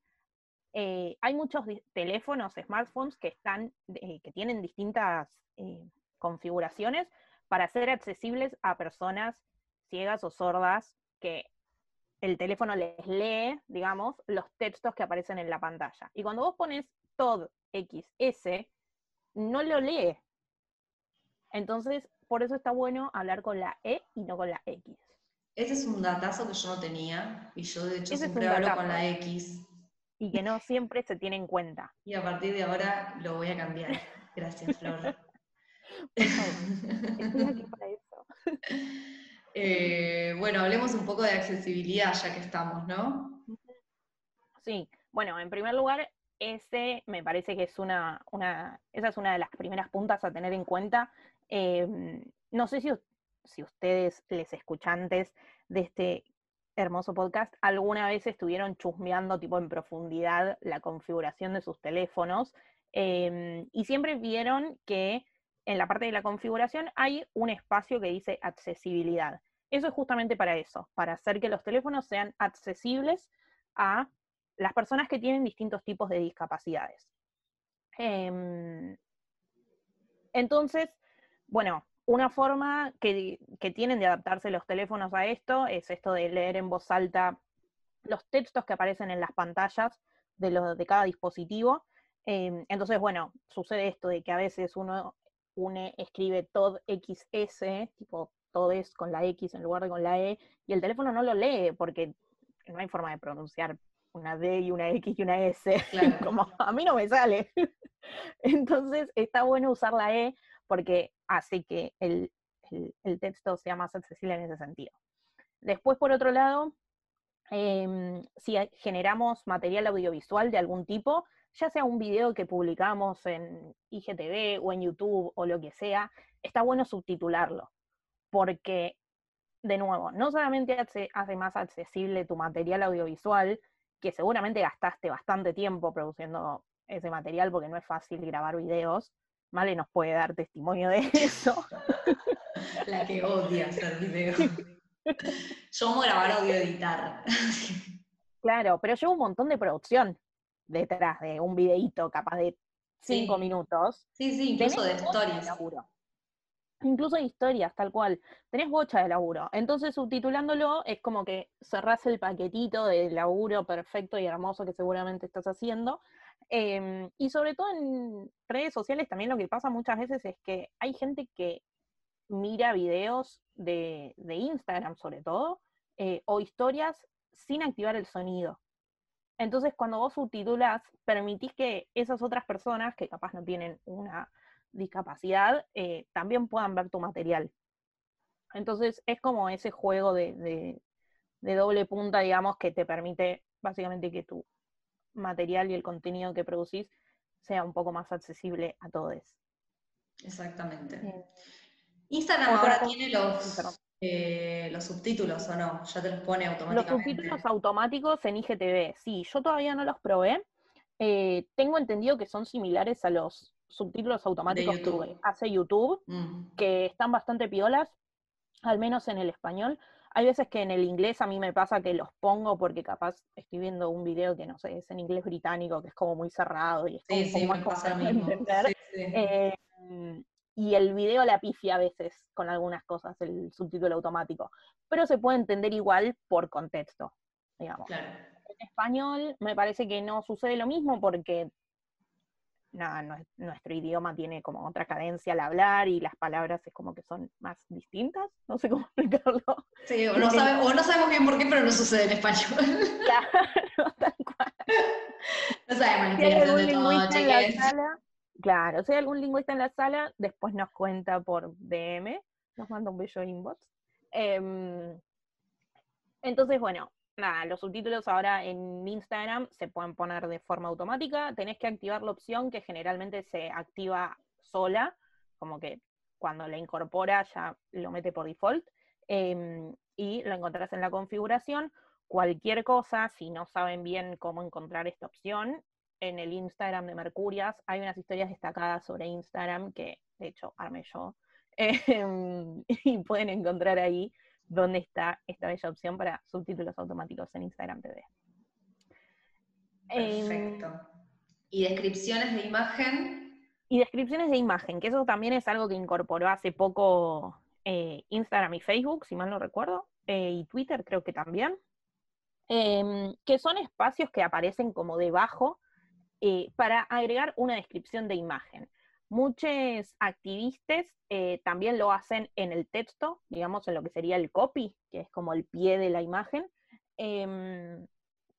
eh, hay muchos teléfonos, smartphones que están, eh, que tienen distintas eh, configuraciones para ser accesibles a personas ciegas o sordas que el teléfono les lee, digamos, los textos que aparecen en la pantalla. Y cuando vos pones TOD XS, no lo lee, entonces, por eso está bueno hablar con la E y no con la X. Ese es un datazo que yo no tenía, y yo de hecho siempre hablo con la X. Y que no siempre se tiene en cuenta. *laughs* Y a partir de ahora lo voy a cambiar. Gracias, Flor. *laughs* Estoy aquí para eso. *laughs* Eh, bueno, hablemos un poco de accesibilidad ya que estamos, ¿no? Sí, bueno, en primer lugar, ese me parece que es una, una, esa es una de las primeras puntas a tener en cuenta Em, no sé si, si ustedes, les escuchantes de este hermoso podcast, alguna vez estuvieron chusmeando tipo en profundidad la configuración de sus teléfonos em, y siempre vieron que en la parte de la configuración hay un espacio que dice accesibilidad. Eso es justamente para eso, para hacer que los teléfonos sean accesibles a las personas que tienen distintos tipos de discapacidades. Em, entonces, bueno, una forma que, tienen de adaptarse los teléfonos a esto es esto de leer en voz alta los textos que aparecen en las pantallas de, de cada dispositivo. Em, entonces, bueno, sucede esto de que a veces uno une, escribe todo XS, tipo todo es con la X en lugar de con la E, y el teléfono no lo lee porque no hay forma de pronunciar una D y una X y una S, *laughs* como a mí no me sale. *laughs* Entonces está bueno usar la E porque hace que el, texto sea más accesible en ese sentido. Después, por otro lado, em, si generamos material audiovisual de algún tipo, ya sea un video que publicamos en IGTV o en YouTube o lo que sea, está bueno subtitularlo, porque, de nuevo, no solamente hace, hace más accesible tu material audiovisual, que seguramente gastaste bastante tiempo produciendo ese material porque no es fácil grabar videos. Male nos puede dar testimonio de *laughs* eso. La que odia hacer videos. *laughs* Yo amo grabar audio editar. *laughs* Claro, pero lleva un montón de producción detrás de un videíto capaz de cinco minutos. Sí, sí, incluso de stories. incluso de historias, tal cual. Tenés bocha de laburo. Entonces, subtitulándolo, es como que cerrás el paquetito de laburo perfecto y hermoso que seguramente estás haciendo. Em, y sobre todo en redes sociales también lo que pasa muchas veces es que hay gente que mira videos de, Instagram sobre todo, eh, o historias sin activar el sonido. Entonces, cuando vos subtitulas, permitís que esas otras personas que capaz no tienen una discapacidad eh, también puedan ver tu material. Entonces, es como ese juego de, doble punta, digamos, que te permite básicamente que tu material y el contenido que producís sea un poco más accesible a todos. Exactamente. Eh, Instagram ahora tiene los, eh, los subtítulos o no, ya te los pone automáticamente. Los subtítulos automáticos en IGTV, sí, yo todavía no los probé. tengo entendido que son similares a los subtítulos automáticos que hace YouTube, mm. que están bastante piolas, al menos en el español. Hay veces que en el inglés a mí me pasa que los pongo porque capaz estoy viendo un video que no sé, es en inglés británico, que es como muy cerrado y es como, sí, más entender. Eh, y el video la pifia a veces con algunas cosas, el subtítulo automático. Pero se puede entender igual por contexto, digamos. En español me parece que no sucede lo mismo porque nada, nuestro idioma tiene como otra cadencia al hablar y las palabras es como que son más distintas, no sé cómo *laughs* explicarlo. Sí, o no, sabemos bien por qué, pero no sucede en español. Claro, *laughs* tal cual. *laughs* No sabemos si hay algún lingüista en la sala, claro, si hay algún lingüista en la sala, después nos cuenta por DM, nos manda un bello inbox. Em, entonces, bueno, nada, los subtítulos ahora en Instagram se pueden poner de forma automática, tenés que activar la opción que generalmente se activa sola, como que cuando la incorpora ya lo mete por default, em, y lo encontrás en la configuración. Cualquier cosa, si no saben bien cómo encontrar esta opción, en el Instagram de Mercurias hay unas historias destacadas sobre Instagram que de hecho armé yo, *laughs* em, y pueden encontrar ahí dónde está esta bella opción para subtítulos automáticos en Instagram TV. Perfecto. Em, ¿Y descripciones de imagen? Y descripciones de imagen, que eso también es algo que incorporó hace poco eh, Instagram y Facebook, si mal no recuerdo, eh, y Twitter creo que también, em, que son espacios que aparecen como debajo eh, para agregar una descripción de imagen. Muchos activistas eh, también lo hacen en el texto, digamos, en lo que sería el copy, que es como el pie de la imagen. Em,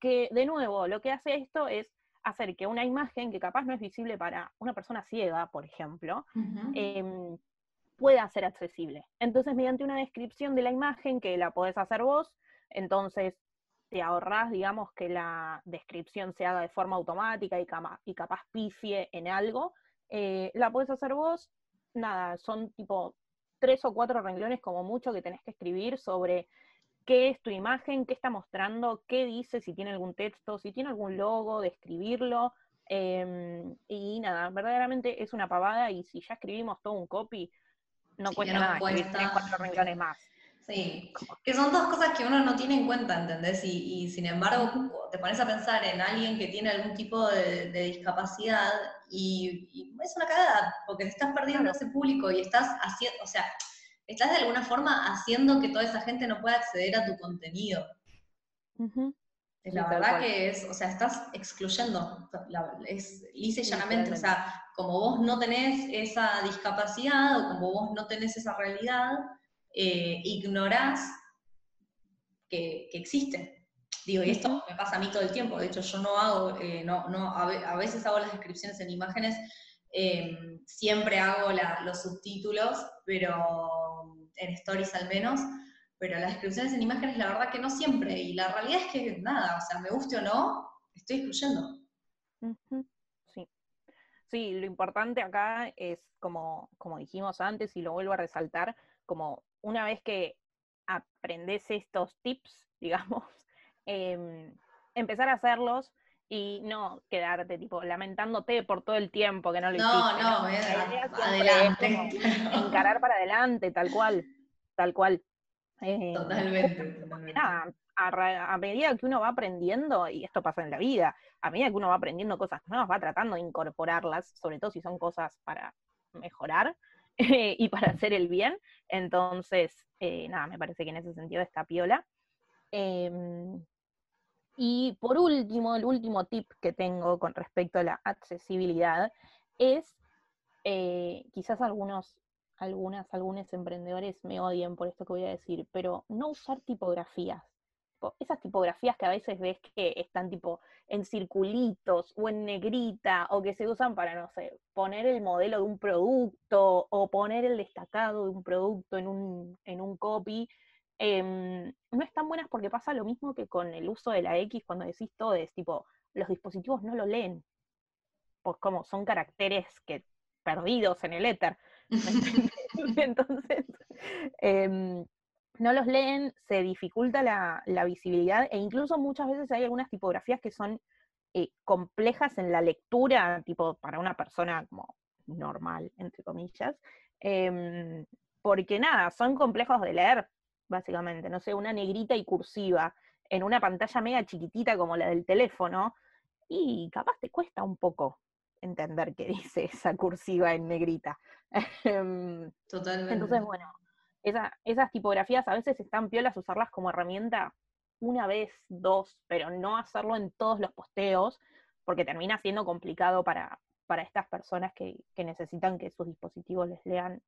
que de nuevo, lo que hace esto es hacer que una imagen que capaz no es visible para una persona ciega, por ejemplo, em, pueda ser accesible. Entonces, mediante una descripción de la imagen que la podés hacer vos, entonces te ahorrás, digamos, que la descripción se haga de forma automática y, y capaz pifie en algo, eh, la puedes hacer vos, nada, son tipo tres o cuatro renglones como mucho que tenés que escribir sobre qué es tu imagen, qué está mostrando, qué dice, si tiene algún texto, si tiene algún logo, describirlo. Em, y nada, verdaderamente es una pavada y si ya escribimos todo un copy, no cuesta nada escribir tres, cuatro renglones más. Sí, que son dos cosas que uno no tiene en cuenta, ¿entendés? Y, sin embargo, te pones a pensar en alguien que tiene algún tipo de, discapacidad y, es una cagada, porque te estás perdiendo ese público y estás haciendo, o sea, estás de alguna forma haciendo que toda esa gente no pueda acceder a tu contenido. La verdad que es, o sea, estás excluyendo, es lisa y llanamente, o sea, como vos no tenés esa discapacidad o como vos no tenés esa realidad, eh, ignorás que, existe. Digo, y esto me pasa a mí todo el tiempo, de hecho yo no hago, eh, no, no, a, veces hago las descripciones en imágenes, em, siempre hago los subtítulos, pero en stories al menos, pero las descripciones en imágenes la verdad que no siempre, y la realidad es que nada, o sea, me guste o no, estoy excluyendo. Sí. Sí, lo importante acá es, como, como dijimos antes, y lo vuelvo a resaltar, como una vez que aprendes estos tips, *laughs* digamos, em, empezar a hacerlos y no quedarte tipo lamentándote por todo el tiempo que no lo hiciste. No, no, adelante. encarar para adelante, tal cual, tal cual. Eh, totalmente. a, medida que uno va aprendiendo, y esto pasa en la vida, a medida que uno va aprendiendo cosas nuevas, va tratando de incorporarlas, sobre todo si son cosas para mejorar *laughs* y para hacer el bien. Entonces, eh, nada, me parece que en ese sentido está piola. Em, y por último, el último tip que tengo con respecto a la accesibilidad es, eh, quizás algunos, algunas, algunos emprendedores me odien por esto que voy a decir, pero no usar tipografías. Esas tipografías que a veces ves que están tipo en circulitos o en negrita o que se usan para, no sé, poner el modelo de un producto o poner el destacado de un producto en un, en un copy Em, no están buenas porque pasa lo mismo que con el uso de la X cuando decís todo, es tipo, los dispositivos no lo leen, pues como son caracteres que perdidos en el éter. *laughs* *laughs* Entonces, em, no los leen, se dificulta la, visibilidad e incluso muchas veces hay algunas tipografías que son eh, complejas en la lectura, tipo para una persona como normal, entre comillas, em, porque nada, son complejos de leer, básicamente, no sé, una negrita y cursiva en una pantalla mega chiquitita como la del teléfono, y capaz te cuesta un poco entender qué *laughs* dice esa cursiva en negrita. Em, Totalmente. Entonces, bueno, esas tipografías a veces están piolas usarlas como herramienta una vez, dos, pero no hacerlo en todos los posteos, porque termina siendo complicado para, para estas personas que, que necesitan que sus dispositivos les lean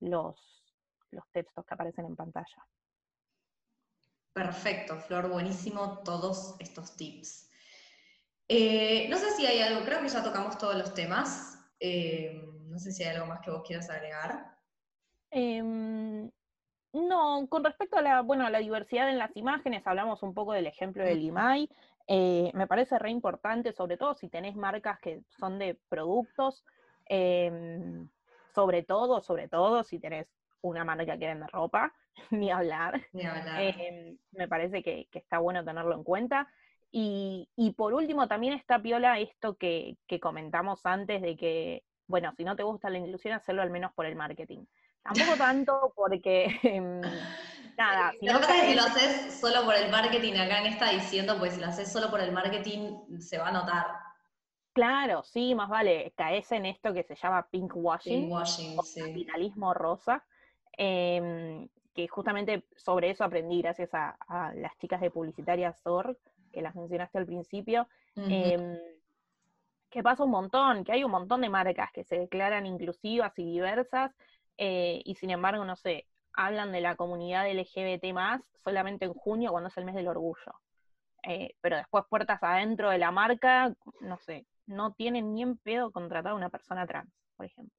los, los textos que aparecen en pantalla. Perfecto, Flor, buenísimo todos estos tips. Eh, no sé si hay algo, creo que ya tocamos todos los temas. Eh, no sé si hay algo más que vos quieras agregar. Em, no, con respecto a la, bueno, a la diversidad en las imágenes, hablamos un poco del ejemplo del IMAI. Eh, me parece re importante, sobre todo si tenés marcas que son de productos, em, sobre todo, sobre todo si tenés una marca que vende ropa, *laughs* ni hablar. Em, me parece que, está bueno tenerlo en cuenta. Y, por último, también está piola esto que, comentamos antes de que, bueno, si no te gusta la inclusión, hacerlo al menos por el marketing. Tampoco tanto porque, em, *laughs* nada. Si lo que lo haces solo por el marketing, acá en está diciendo, pues si lo haces solo por el marketing, se va a notar. Claro, sí, más vale, caes en esto que se llama pink washing, pink washing capitalismo rosa, Em, que justamente sobre eso aprendí gracias a, las chicas de Publicitarias SOR, que las mencionaste al principio, em, que pasa un montón, que hay un montón de marcas que se declaran inclusivas y diversas, eh, y sin embargo, no sé, hablan de la comunidad LGBT más solamente en junio cuando es el mes del orgullo. Eh, pero después puertas adentro de la marca, no sé, no tienen ni en pedo contratar a una persona trans, por ejemplo.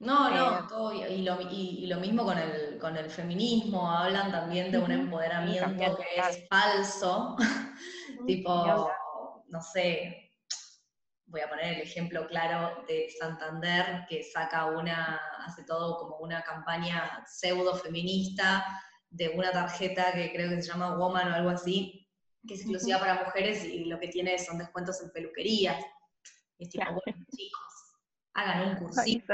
No, no, eh, todo, y, lo, y, lo, mismo con el, con el feminismo, hablan también de un empoderamiento que es falso, *laughs* tipo, no sé, voy a poner el ejemplo claro de Santander, que saca una, hace todo como una campaña pseudo feminista de una tarjeta que creo que se llama Woman o algo así, que es exclusiva para mujeres y lo que tiene son descuentos en peluquerías. Y es tipo, bueno, chicos, hagan un cursito.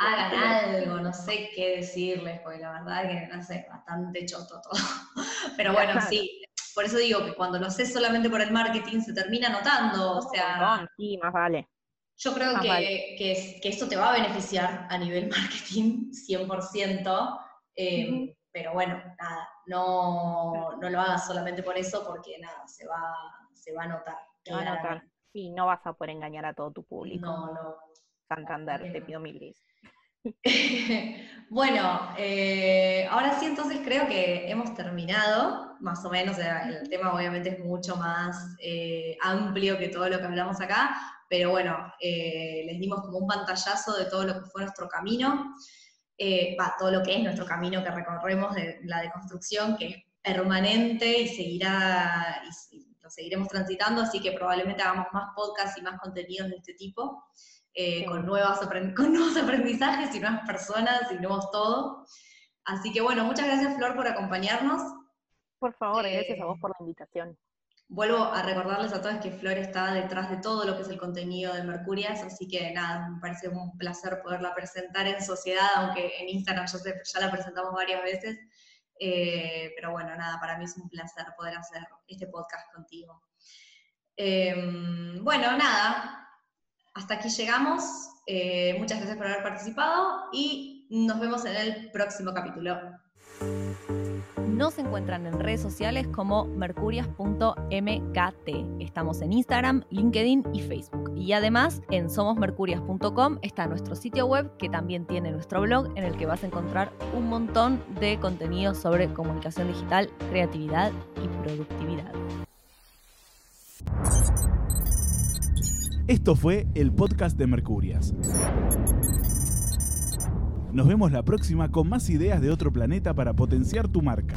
Hagan algo, no sé qué decirles, porque la verdad es que no sé, bastante choto todo. *laughs* Pero bueno, sí, por eso digo que cuando lo haces solamente por el marketing se termina notando, o sea... Sí, más vale. Yo creo que, que, esto te va a beneficiar a nivel *laughs* marketing 100%, eh, pero bueno, nada, no, no, lo hagas solamente por eso porque nada, se va, se va a notar. Se va a notar. Sí, no vas a poder engañar a todo tu público. No, no. Santander, te pido mil *laughs* bueno, eh, ahora sí, entonces creo que hemos terminado, más o menos, el tema obviamente es mucho más eh, amplio que todo lo que hablamos acá, pero bueno, eh, les dimos como un pantallazo de todo lo que fue nuestro camino, va, todo lo que es nuestro camino que recorremos de la deconstrucción, que es permanente y seguirá, y lo seguiremos transitando, así que probablemente hagamos más podcasts y más contenidos de este tipo. Eh, con, nuevas *laughs* con nuevos aprendizajes y nuevas personas y nuevos todo. Así que bueno, muchas gracias Flor por acompañarnos. Por favor, gracias a vos por la invitación. vuelvo a recordarles a todos que Flor está detrás de todo lo que es el contenido de Mercurias, así que nada, me parece un placer poderla presentar en sociedad, aunque en Instagram ya, ya la presentamos varias veces. Eh, pero bueno, nada, para mí es un placer poder hacer este podcast contigo. Em, bueno, nada, hasta aquí llegamos. Eh, muchas gracias por haber participado y nos vemos en el próximo capítulo. Nos encuentran en redes sociales como mercurias.mkt. Estamos en Instagram, LinkedIn y Facebook. Y además en somosmercurias.com está nuestro sitio web que también tiene nuestro blog en el que vas a encontrar un montón de contenido sobre comunicación digital, creatividad y productividad. Esto fue el podcast de Mercurias. Nos vemos la próxima con más ideas de otro planeta para potenciar tu marca.